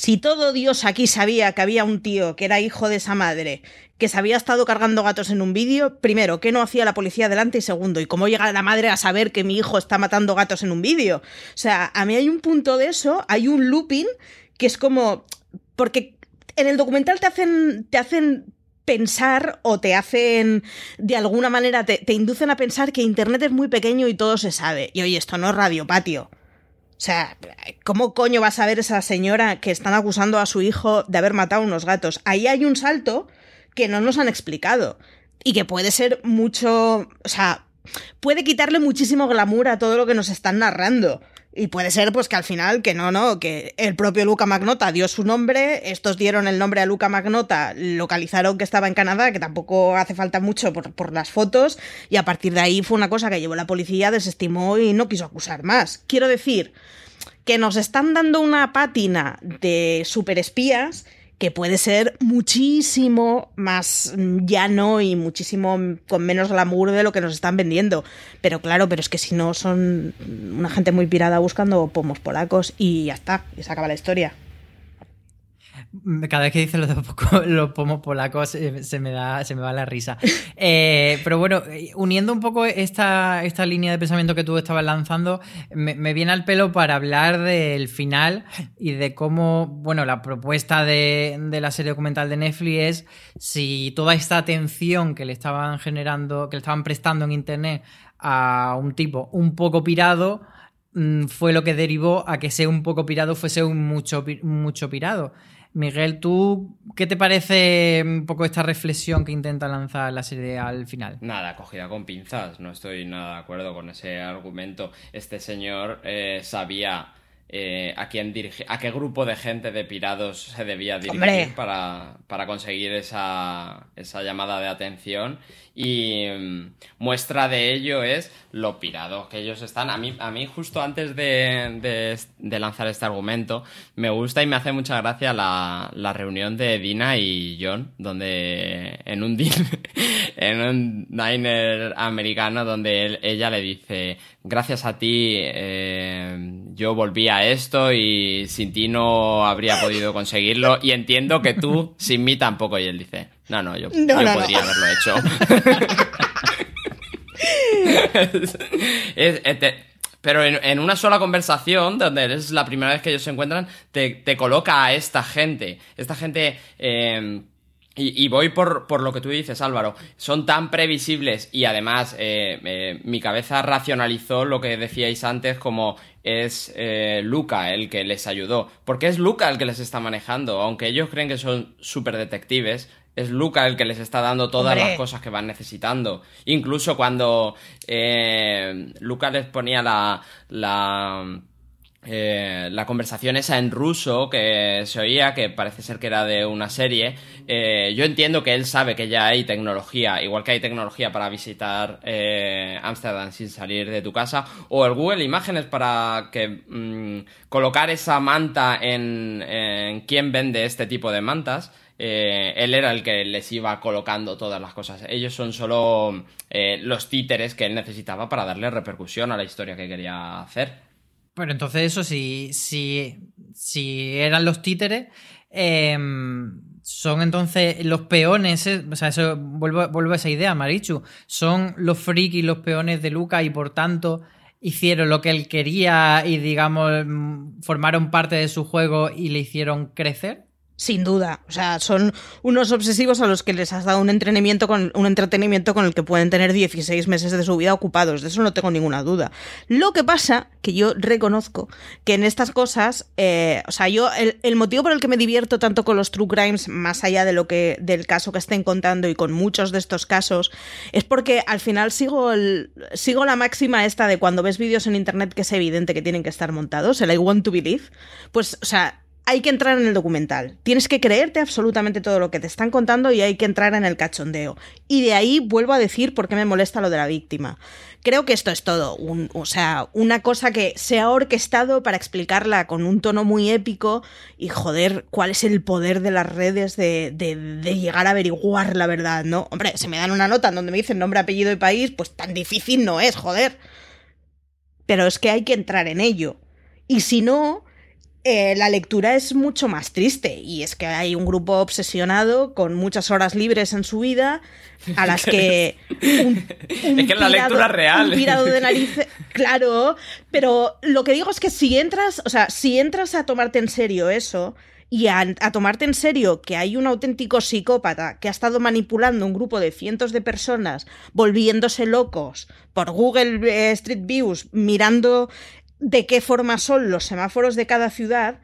Si todo Dios aquí sabía que había un tío que era hijo de esa madre, que se había estado cargando gatos en un vídeo, primero, ¿qué no hacía la policía delante? Y segundo, ¿y cómo llega la madre a saber que mi hijo está matando gatos en un vídeo? O sea, a mí hay un punto de eso, hay un looping que es como... Porque en el documental te hacen, te hacen pensar o te hacen de alguna manera te, te, inducen a pensar que internet es muy pequeño y todo se sabe y oye esto no es radio patio o sea, ¿cómo coño va a saber esa señora que están acusando a su hijo de haber matado unos gatos? Ahí hay un salto que no nos han explicado y que puede ser mucho, o sea, puede quitarle muchísimo glamour a todo lo que nos están narrando. Y puede ser, pues, que al final, que no, no, que el propio Luca Magnota dio su nombre, estos dieron el nombre a Luca Magnota, localizaron que estaba en Canadá, que tampoco hace falta mucho por, por, las fotos, y a partir de ahí fue una cosa que llevó la policía, desestimó y no quiso acusar más. Quiero decir que nos están dando una pátina de superespías que puede ser muchísimo más llano y muchísimo con menos glamour de lo que nos están vendiendo. Pero claro, pero es que si no son una gente muy pirada buscando pomos polacos y ya está, y se acaba la historia. Cada vez que dice los, los pomos polacos eh, se me da, se me va la risa. Eh, pero bueno, uniendo un poco esta, esta línea de pensamiento que tú estabas lanzando, me, me, viene al pelo para hablar del final y de cómo, bueno, la propuesta de, de, la serie documental de Netflix es si toda esta atención que le estaban generando, que le estaban prestando en internet a un tipo un poco pirado, mm, fue lo que derivó a que ser un poco pirado fuese un mucho, mucho pirado. Miguel, ¿tú qué te parece un poco esta reflexión que intenta lanzar la serie al final? Nada, cogida con pinzas, no estoy nada de acuerdo con ese argumento. Este señor eh, sabía eh, a quién dirige, a qué grupo de gente de pirados se debía dirigir para, para, conseguir esa, esa, llamada de atención. Y um, muestra de ello es lo pirados que ellos están. A mí, a mí justo antes de, de, lanzar este argumento, me gusta y me hace mucha gracia la, la reunión de Dina y John, donde en un, en un diner americano, donde ella le dice, gracias a ti eh, yo volví a esto y sin ti no habría podido conseguirlo y entiendo que tú sin mí tampoco. Y él dice, no, no, yo, no, yo no, podría no. haberlo hecho. es, es, te, pero en, en, una sola conversación, donde es la primera vez que ellos se encuentran, te, te coloca a esta gente. Esta gente... Eh, y, y, voy por, por, lo que tú dices, Álvaro. Son tan previsibles y además eh, eh, mi cabeza racionalizó lo que decíais antes como es eh, Luca el que les ayudó. Porque es Luca el que les está manejando. Aunque ellos creen que son super detectives, es Luca el que les está dando todas Hombre. las cosas que van necesitando. Incluso cuando eh, Luca les ponía la... la eh, la conversación esa en ruso que se oía, que parece ser que era de una serie, eh, yo entiendo que él sabe que ya hay tecnología, igual que hay tecnología para visitar Ámsterdam eh, sin salir de tu casa, o el Google Imágenes para que mmm, colocar esa manta en, en quién vende este tipo de mantas. Eh, él era el que les iba colocando todas las cosas. Ellos son solo eh, los títeres que él necesitaba para darle repercusión a la historia que quería hacer. Bueno, entonces eso, si, si, eran los títeres, eh, son entonces los peones, eh, o sea, eso vuelvo, vuelvo, a esa idea, Marichu, son los frikis, los peones de Luca y por tanto hicieron lo que él quería y, digamos, mm, formaron parte de su juego y le hicieron crecer? Sin duda. O sea, son unos obsesivos a los que les has dado un entrenamiento con un entretenimiento con el que pueden tener 16 meses de su vida ocupados. De eso no tengo ninguna duda. Lo que pasa, que yo reconozco que en estas cosas, eh, o sea, yo, el, motivo por el que me divierto tanto con los true crimes, más allá de lo que, del caso que estén contando y con muchos de estos casos, es porque al final sigo, el, sigo la máxima esta de cuando ves vídeos en internet que es evidente que tienen que estar montados, el I want to believe. Pues, o sea, hay que entrar en el documental. Tienes que creerte absolutamente todo lo que te están contando y hay que entrar en el cachondeo. Y de ahí vuelvo a decir por qué me molesta lo de la víctima. Creo que esto es todo. o sea, una cosa que se ha orquestado para explicarla con un tono muy épico y joder, cuál es el poder de las redes de, de llegar a averiguar la verdad, ¿no? Hombre, se me dan una nota en donde me dicen nombre, apellido y país, pues tan difícil no es, joder. Pero es que hay que entrar en ello. Y si no, eh, la lectura es mucho más triste y es que hay un grupo obsesionado con muchas horas libres en su vida a las que es que la lectura real. un de narices claro pero lo que digo es que si entras o sea si entras a tomarte en serio eso y a, tomarte en serio que hay un auténtico psicópata que ha estado manipulando un grupo de cientos de personas, volviéndose locos por Google eh, Street Views, mirando de qué forma son los semáforos de cada ciudad,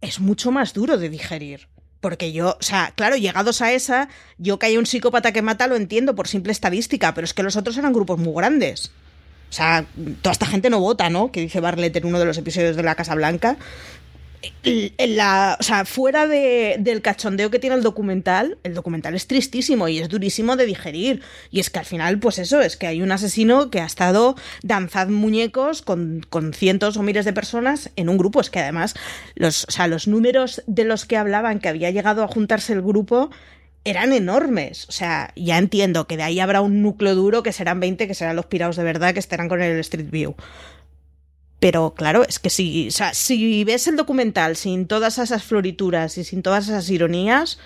es mucho más duro de digerir. Porque yo, o sea, claro, llegados a esa, yo que hay un psicópata que mata lo entiendo por simple estadística, pero es que los otros eran grupos muy grandes. O sea, toda esta gente no vota, ¿no? Que dice Barlett en uno de los episodios de La Casa Blanca la, fuera de, del cachondeo que tiene el documental, el documental es tristísimo y es durísimo de digerir. Y es que al final, pues eso, es que hay un asesino que ha estado danzando muñecos con, con, cientos o miles de personas en un grupo. Es que además, los, o sea, los números de los que hablaban que había llegado a juntarse el grupo eran enormes. O sea, ya entiendo que de ahí habrá un núcleo duro que serán 20, que serán los pirados de verdad, que estarán con el Street View. Pero claro, es que si, si ves el documental sin todas esas florituras y sin todas esas ironías,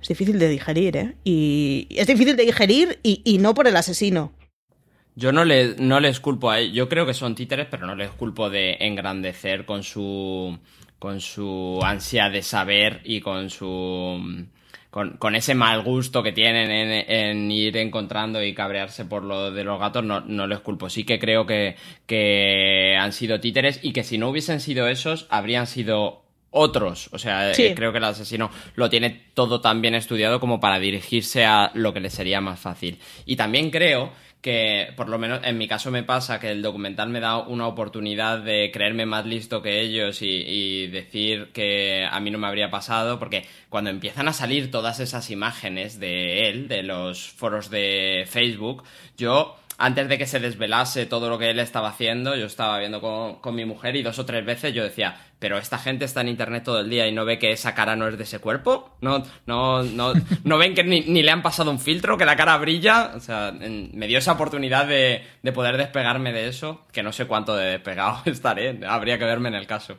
es difícil de digerir, ¿eh? Y es difícil de digerir y, no por el asesino. Yo no, le, no les culpo a él. Yo creo que son títeres, pero no les culpo de engrandecer con su, con su ansia de saber y con su con, ese mal gusto que tienen en, ir encontrando y cabrearse por lo de los gatos, no, no les culpo. Sí que creo que, que han sido títeres y que si no hubiesen sido esos, habrían sido otros. O sea, eh, creo que el asesino lo tiene todo tan bien estudiado como para dirigirse a lo que le sería más fácil. Y también creo que por lo menos en mi caso me pasa que el documental me da una oportunidad de creerme más listo que ellos y, decir que a mí no me habría pasado, porque cuando empiezan a salir todas esas imágenes de él, de los foros de Facebook, yo antes de que se desvelase todo lo que él estaba haciendo, yo estaba viendo con, mi mujer y dos o tres veces yo decía, pero esta gente está en internet todo el día y no ve que esa cara no es de ese cuerpo, no, no, no, no ven que ni, le han pasado un filtro, que la cara brilla, o sea, me dio esa oportunidad de, de poder despegarme de eso, que no sé cuánto de despegado estaré, habría que verme en el caso.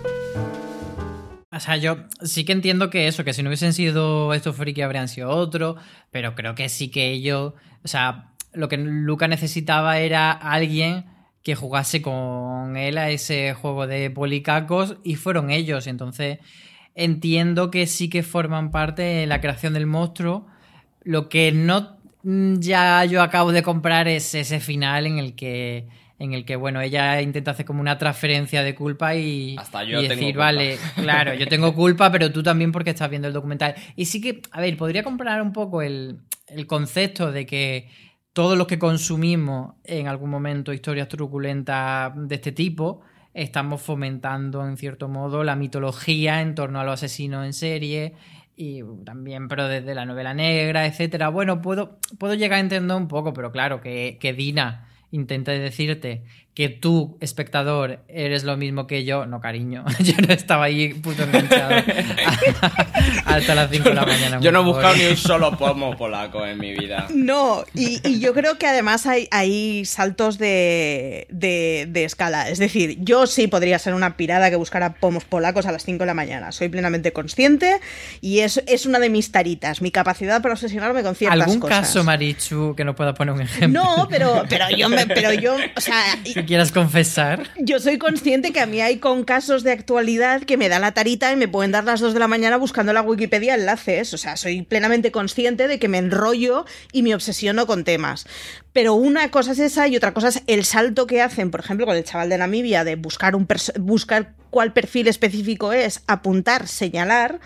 Sea, yo sí que entiendo que eso, que si no hubiesen sido estos friki habrían sido otros, pero creo que sí que ellos, o sea, lo que Luca necesitaba era alguien que jugase con él a ese juego de policacos y fueron ellos. Entonces entiendo que sí que forman parte de la creación del monstruo. Lo que no ya yo acabo de comprar es ese final en el que en el que, bueno, ella intenta hacer como una transferencia de culpa y, decir, vale, claro, yo tengo culpa, pero tú también porque estás viendo el documental. Y sí que, a ver, podría comprar un poco el, el concepto de que todos los que consumimos en algún momento historias truculentas de este tipo, estamos fomentando en cierto modo la mitología en torno a los asesinos en serie y también, pero desde la novela negra, etcétera. Bueno, puedo, puedo llegar a entender un poco, pero claro, que, que Dina intenta decirte que tú, espectador, eres lo mismo que yo. No, cariño. Yo no estaba ahí puto enganchado hasta las 5 de la mañana. Yo no he buscado ni un solo pomo polaco en mi vida. No, y, y yo creo que además hay, hay saltos de, de- de escala. Es decir, yo sí podría ser una pirada que buscara pomos polacos a las 5 de la mañana. Soy plenamente consciente y es, es una de mis taritas, mi capacidad para obsesionarme con ciertas ¿Algún cosas. caso, Marichu, que nos pueda poner un ejemplo? No, pero, pero yo, me- pero yo, o sea, quieras confesar. yo soy consciente que a mí hay con casos de actualidad que me da la tarita y me pueden dar las 2 de la mañana buscando la Wikipedia enlaces. O sea, soy plenamente consciente de que me enrollo y me obsesiono con temas. Pero una cosa es esa y otra cosa es el salto que hacen, por ejemplo, con el chaval de Namibia, de buscar, un buscar cuál perfil específico es, apuntar, señalar.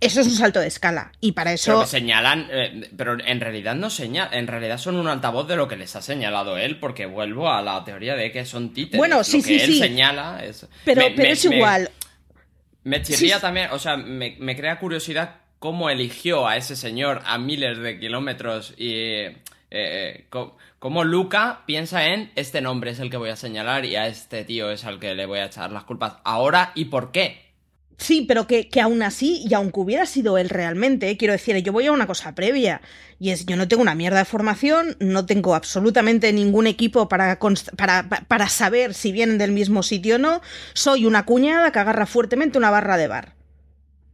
Eso es un salto de escala. Y para Pero eso. que señalan, eh, pero en realidad no señalan, en realidad son un altavoz de lo que les ha señalado él, porque vuelvo a la teoría de que son títeres. Bueno, sí, lo que sí, él sí. señala es. Pero, me- pero me- es me- igual. Me chirría Sí. también, o sea, me, crea curiosidad cómo eligió a ese señor a miles de kilómetros y eh, eh, co- cómo Luca piensa en este nombre es el que voy a señalar y a este tío es al que le voy a echar las culpas ahora y por qué. Sí, pero que, que aún así, y aunque hubiera sido él realmente, quiero decir, yo voy a una cosa previa, y es, yo no tengo una mierda de formación, no tengo absolutamente ningún equipo para, para, pa- para saber si vienen del mismo sitio o no, soy una cuñada que agarra fuertemente una barra de bar.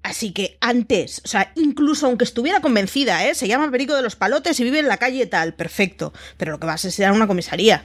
Así que antes, o sea, incluso aunque estuviera convencida, ¿eh? Se llama Perico de los Palotes y vive en la calle tal, perfecto, pero lo que vas a ser una comisaría.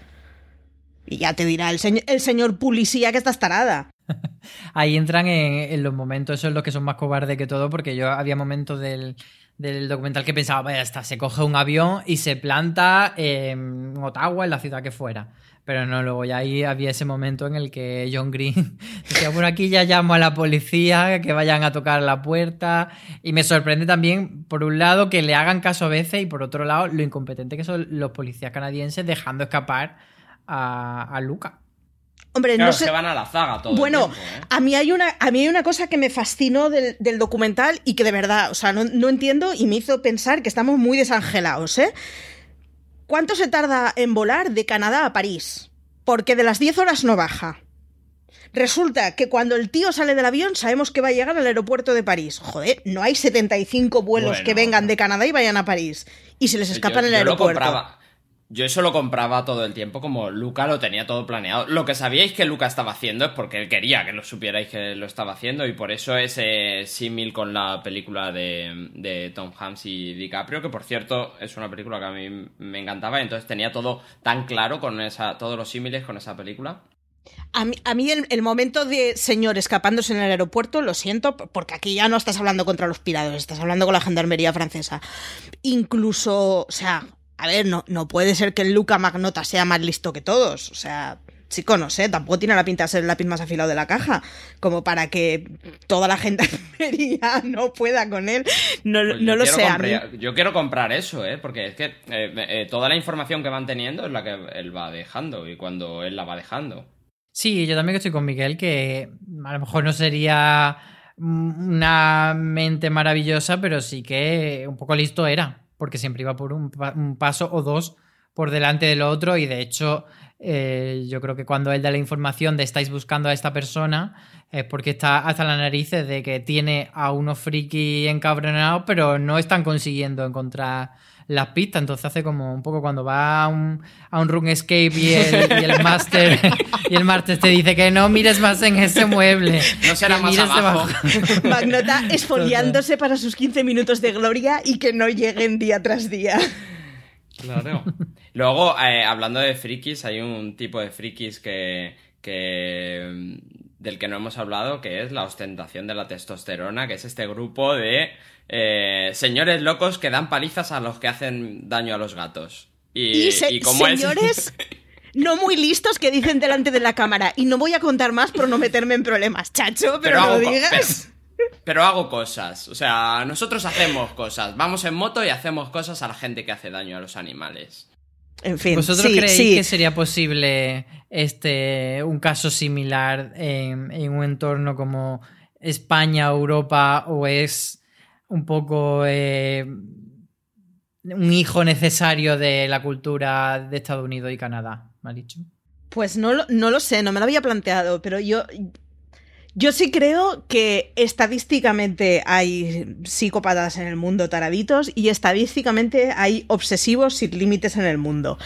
Y ya te dirá el, señor el señor policía que estás tarada. Ahí entran en, los momentos, esos los que son más cobardes que todo, porque yo había momentos del, documental que pensaba, vaya, está, se coge un avión y se planta en Ottawa, en la ciudad que fuera. Pero no, luego ya ahí había ese momento en el que John Green decía, por aquí ya llamo a la policía, que vayan a tocar la puerta. Y me sorprende también, por un lado, que le hagan caso a veces y por otro lado, lo incompetente que son los policías canadienses dejando escapar a Luca. Hombre, Claro, no sé... que van a la zaga todo Bueno, el tiempo, ¿eh? a mí hay una, a mí hay una cosa que me fascinó del, del documental y que de verdad, o sea, no, no entiendo y me hizo pensar que estamos muy desangelados, ¿eh? ¿Cuánto se tarda en volar de Canadá a París? Porque de las 10 horas no baja. Resulta que cuando el tío sale del avión sabemos que va a llegar al aeropuerto de París. Joder, no hay 75 vuelos Bueno. que vengan de Canadá y vayan a París. Y se les escapa en el yo lo aeropuerto. compraba. Yo eso lo compraba todo el tiempo como Luca lo tenía todo planeado. Lo que sabíais que Luca estaba haciendo es porque él quería que lo supierais que lo estaba haciendo y por eso ese símil con la película de, de Tom Hanks y DiCaprio, que por cierto es una película que a mí me encantaba, entonces tenía todo tan claro con esa, todos los símiles con esa película. A mí, a mí el, el momento de señor escapándose en el aeropuerto, lo siento, porque aquí ya no estás hablando contra los pirados, estás hablando con la gendarmería francesa. Incluso, o sea, a ver, no, no puede ser que el Luca Magnota sea más listo que todos. O sea, chico, no sé, tampoco tiene la pinta de ser el lápiz más afilado de la caja, como para que toda la gendarmería no pueda con él. No, Pues no lo quiero sé, comprar- Yo quiero comprar eso, ¿eh? Porque es que eh, eh, toda la información que van teniendo es la que él va dejando y cuando él la va dejando. Sí, yo también estoy con Miguel, que a lo mejor no sería una mente maravillosa, pero sí que un poco listo era, porque siempre iba por un, pa- un paso o dos por delante del otro y de hecho eh, yo creo que cuando él da la información de estáis buscando a esta persona es porque está hasta las narices de que tiene a unos friki encabronados pero no están consiguiendo encontrar las pistas, entonces hace como un poco cuando va a un, a un RuneScape y el, y el máster y el máster te dice que no mires más en ese mueble. No será que más mires abajo. debajo. Magnota esfoliándose para sus 15 minutos de gloria y que no lleguen día tras día. Claro. Luego, eh, hablando de frikis, hay un tipo de frikis que, que del que no hemos hablado, que es la ostentación de la testosterona, que es este grupo de eh, señores locos que dan palizas a los que hacen daño a los gatos. Y, Y, se- y como es- señores no muy listos que dicen delante de la cámara. Y no voy a contar más por no meterme en problemas, chacho, pero, no hago lo digas. Pero, pero hago cosas. O sea, nosotros hacemos cosas. Vamos en moto y hacemos cosas a la gente que hace daño a los animales. En fin, ¿Vosotros sí, creéis sí. que sería posible este un caso similar en, en un entorno como España, Europa, o es un poco eh, un hijo necesario de la cultura de Estados Unidos y Canadá? Marichu? Pues no, lo- no lo sé, no me lo había planteado, pero yo, yo sí creo que estadísticamente hay psicópatas en el mundo taraditos y estadísticamente hay obsesivos sin límites en el mundo.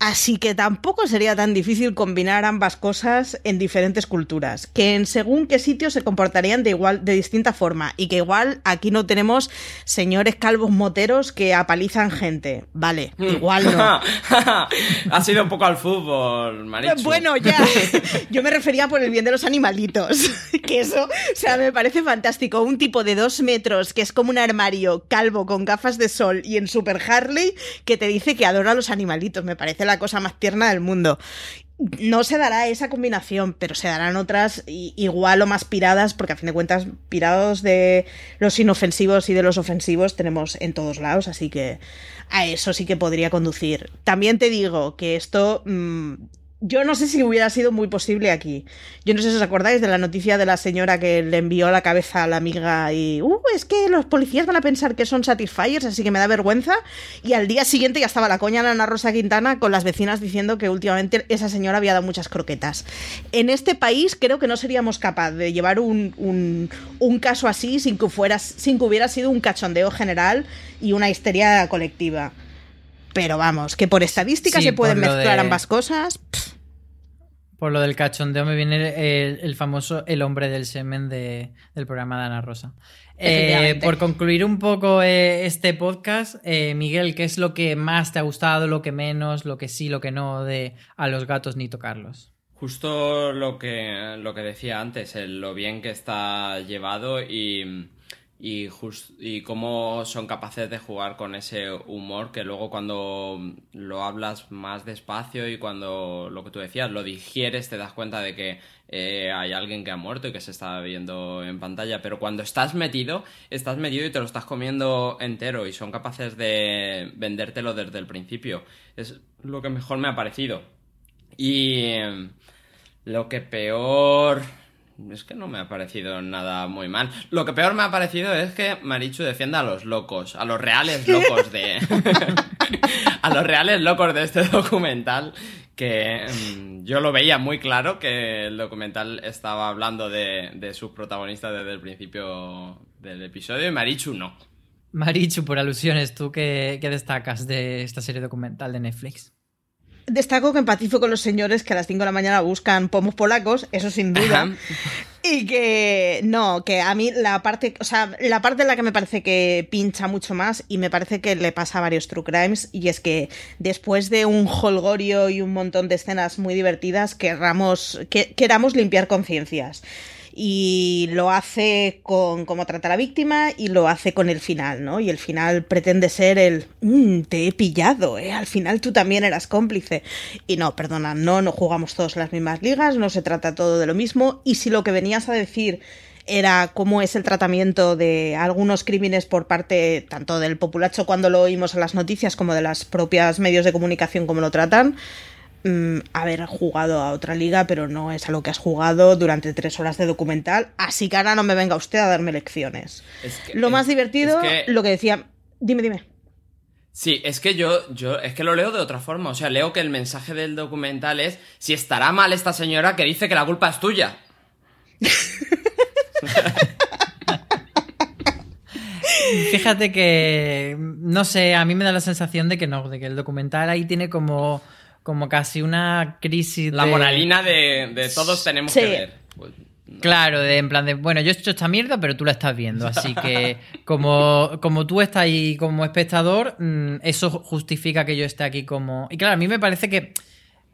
Así que tampoco sería tan difícil combinar ambas cosas en diferentes culturas, que en según qué sitio se comportarían de igual, de distinta forma, y que igual aquí no tenemos señores calvos moteros que apalizan gente. Vale, igual no. ha sido un poco al fútbol, Marichu. Bueno, ya. Yo me refería por el bien de los animalitos. Que eso, o sea, me parece fantástico. Un tipo de dos metros que es como un armario calvo con gafas de sol y en Super Harley que te dice que adora a los animalitos. Me parece la cosa más tierna del mundo. No se dará esa combinación, pero se darán otras igual o más piradas, porque a fin de cuentas, pirados de los inofensivos y de los ofensivos tenemos en todos lados, así que a eso sí que podría conducir. También te digo que esto mm, yo no sé si hubiera sido muy posible aquí. Yo no sé si os acordáis de la noticia de la señora que le envió la cabeza a la amiga y, uh, es que los policías van a pensar que son Satisfiers, así que me da vergüenza. Y al día siguiente ya estaba la coña de Ana Rosa Quintana con las vecinas diciendo que últimamente esa señora había dado muchas croquetas. En este país creo que no seríamos capaces de llevar un, un- un caso así sin que, fuera, sin que hubiera sido un cachondeo general y una histeria colectiva. Pero vamos, que por estadística Sí, se pueden mezclar de- ambas cosas. Por lo del cachondeo me viene el, el famoso El hombre del semen de- del programa de Ana Rosa. Eh, por concluir un poco eh, este podcast, eh, Miguel, ¿qué es lo que más te ha gustado, lo que menos, lo que sí, lo que no de A los gatos ni tocarlos? Justo lo que, lo que decía antes, el- lo bien que está llevado y, y, jus- y cómo son capaces de jugar con ese humor que luego cuando lo hablas más despacio y cuando lo que tú decías lo digieres te das cuenta de que eh, hay alguien que ha muerto y que se está viendo en pantalla, pero cuando estás metido, estás metido y te lo estás comiendo entero y son capaces de vendértelo desde el principio. Es lo que mejor me ha parecido. Y eh, lo que peor... Es que no me ha parecido nada muy mal. Lo que peor me ha parecido es que Marichu defienda a los locos, a los reales locos de... a los reales locos de este documental, que mm, yo lo veía muy claro que el documental estaba hablando de, de sus protagonistas desde el principio del episodio y Marichu no. Marichu, por alusiones, ¿tú qué, qué destacas de esta serie documental de Netflix? Destaco que empatizo con los señores que a las 5 de la mañana buscan pomos polacos, eso sin duda. Ajá. Y que no, que a mí la parte, o sea, la parte en la que me parece que pincha mucho más y me parece que le pasa a varios True Crimes y es que después de un holgorio y un montón de escenas muy divertidas querramos, que, queramos limpiar conciencias. Y lo hace con cómo trata la víctima y lo hace con el final, ¿no? Y el final pretende ser el "Mm, te he pillado, ¿eh? Al final tú también eras cómplice. Y no, perdona, no, no jugamos todos las mismas ligas, no se trata todo de lo mismo. Y si lo que venías a decir era cómo es el tratamiento de algunos crímenes por parte tanto del populacho cuando lo oímos en las noticias como de las propias medios de comunicación como lo tratan, mm, haber jugado a otra liga, pero no es a lo que has jugado durante tres horas de documental, así que ahora no me venga usted a darme lecciones. Es que- Lo es- más divertido, es que- lo que decía... Dime, dime. Sí, es que yo, yo, es que lo leo de otra forma. O sea, leo que el mensaje del documental es si estará mal esta señora que dice que la culpa es tuya. Fíjate que, no sé, a mí me da la sensación de que no, de que el documental ahí tiene como, como casi una crisis La de- moralina de, de todos tenemos Sí. que ver. Pues, Claro, de en plan de, bueno, yo he hecho esta mierda, pero tú la estás viendo. Así que, como, como tú estás ahí como espectador, mm, eso justifica que yo esté aquí como. Y claro, a mí me parece que,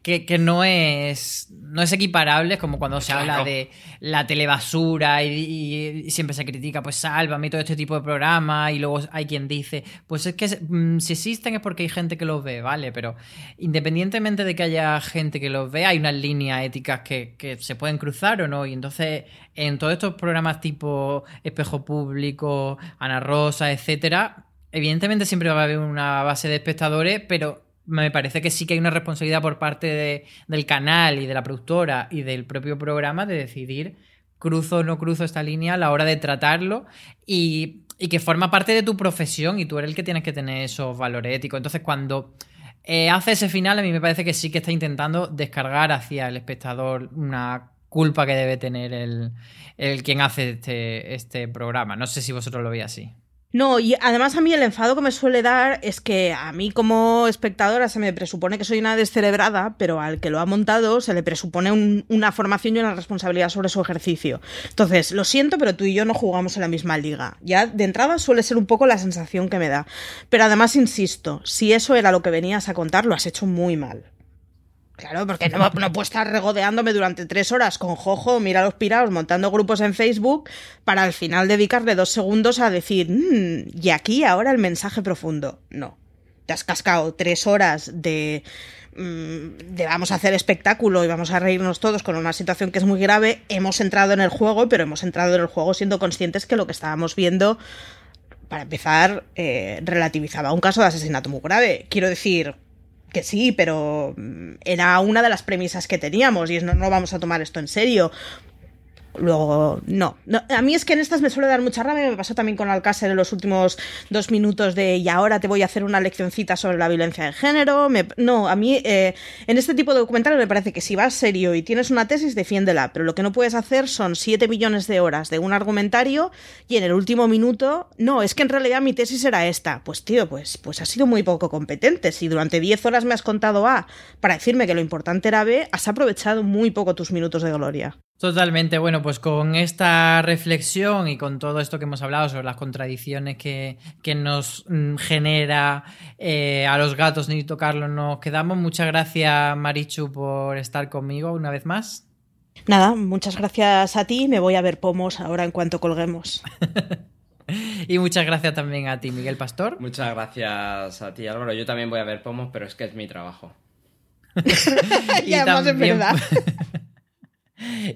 que, que no es. No es equiparable, es como cuando se habla de la telebasura y, y- y siempre se critica, pues sálvame y todo este tipo de programas. Y luego hay quien dice, pues es que mm, si existen es porque hay gente que los ve, ¿vale? Pero independientemente de que haya gente que los ve, hay unas líneas éticas que, que se pueden cruzar o no. Y entonces, en todos estos programas tipo Espejo Público, Ana Rosa, etcétera, evidentemente siempre va a haber una base de espectadores, pero me parece que sí que hay una responsabilidad por parte de- del canal y de la productora y del propio programa de decidir cruzo o no cruzo esta línea a la hora de tratarlo y, y que forma parte de tu profesión y tú eres el que tienes que tener esos valores éticos. Entonces, cuando eh, hace ese final, a mí me parece que sí que está intentando descargar hacia el espectador una culpa que debe tener el, el quien hace este, este programa. No sé si vosotros lo veis así. No, y además a mí el enfado que me suele dar es que a mí como espectadora se me presupone que soy una descerebrada, pero al que lo ha montado se le presupone un- una formación y una responsabilidad sobre su ejercicio. Entonces, lo siento, pero tú y yo no jugamos en la misma liga. Ya de entrada suele ser un poco la sensación que me da. Pero además, insisto, si eso era lo que venías a contar, lo has hecho muy mal. Claro, porque no, puedo estar regodeándome durante tres horas con Jojo, mira los pirados, montando grupos en Facebook, para al final dedicarle dos segundos a decir, "Mm, y aquí ahora el mensaje profundo. No. Te has cascado tres horas de, mm, de vamos a hacer espectáculo y vamos a reírnos todos con una situación que es muy grave. Hemos entrado en el juego, pero hemos entrado en el juego siendo conscientes que lo que estábamos viendo, para empezar, eh, relativizaba un caso de asesinato muy grave. Quiero decir, que sí, pero mm, era una de las premisas que teníamos y es no, no vamos a tomar esto en serio. Luego, no. no. A mí es que en estas me suele dar mucha rabia. Me pasó también con Alcácer en los últimos dos minutos de y ahora te voy a hacer una leccioncita sobre la violencia de género. Me- no, a mí eh, en este tipo de documentales me parece que si vas serio y tienes una tesis, defiéndela. Pero lo que no puedes hacer son 7 millones de horas de un argumentario y en el último minuto, no, es que en realidad mi tesis era esta. Pues tío, pues, pues has sido muy poco competente. Si durante 10 horas me has contado A para decirme que lo importante era B, has aprovechado muy poco tus minutos de gloria. Totalmente, bueno, pues con esta reflexión y con todo esto que hemos hablado sobre las contradicciones que, que nos mm, genera eh, a los gatos ni tocarlos, nos quedamos. Muchas gracias, Marichu, por estar conmigo una vez más. Nada, muchas gracias a ti. Me voy a ver pomos ahora en cuanto colguemos. Y muchas gracias también a ti, Miguel Pastor. Muchas gracias a ti, Álvaro. Yo también voy a ver pomos, pero es que es mi trabajo. y además es verdad.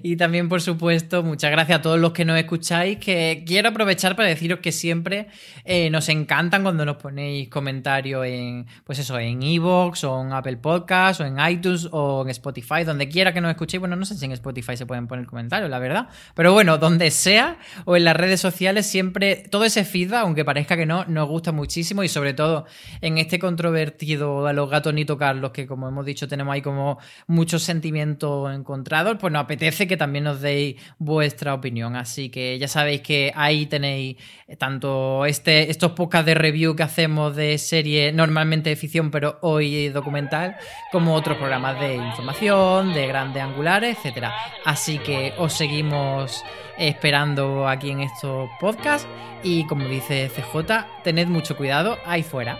Y también, por supuesto, muchas gracias a todos los que nos escucháis, que quiero aprovechar para deciros que siempre eh, nos encantan cuando nos ponéis comentarios en, pues eso, en Evox o en Apple Podcast o en iTunes o en Spotify, donde quiera que nos escuchéis. Bueno, no sé si en Spotify se pueden poner comentarios, la verdad. Pero bueno, donde sea o en las redes sociales, siempre todo ese feedback, aunque parezca que no, nos gusta muchísimo y sobre todo en este controvertido a los gatos ni tocarlos, que como hemos dicho tenemos ahí como muchos sentimientos encontrados, pues nos apetece que también nos deis vuestra opinión. Así que ya sabéis que ahí tenéis tanto este, estos podcasts de review que hacemos de serie normalmente de ficción, pero hoy documental, como otros programas de información, de grandes angulares, etcétera. Así que os seguimos esperando aquí en estos podcasts y como dice CJ, tened mucho cuidado ahí fuera.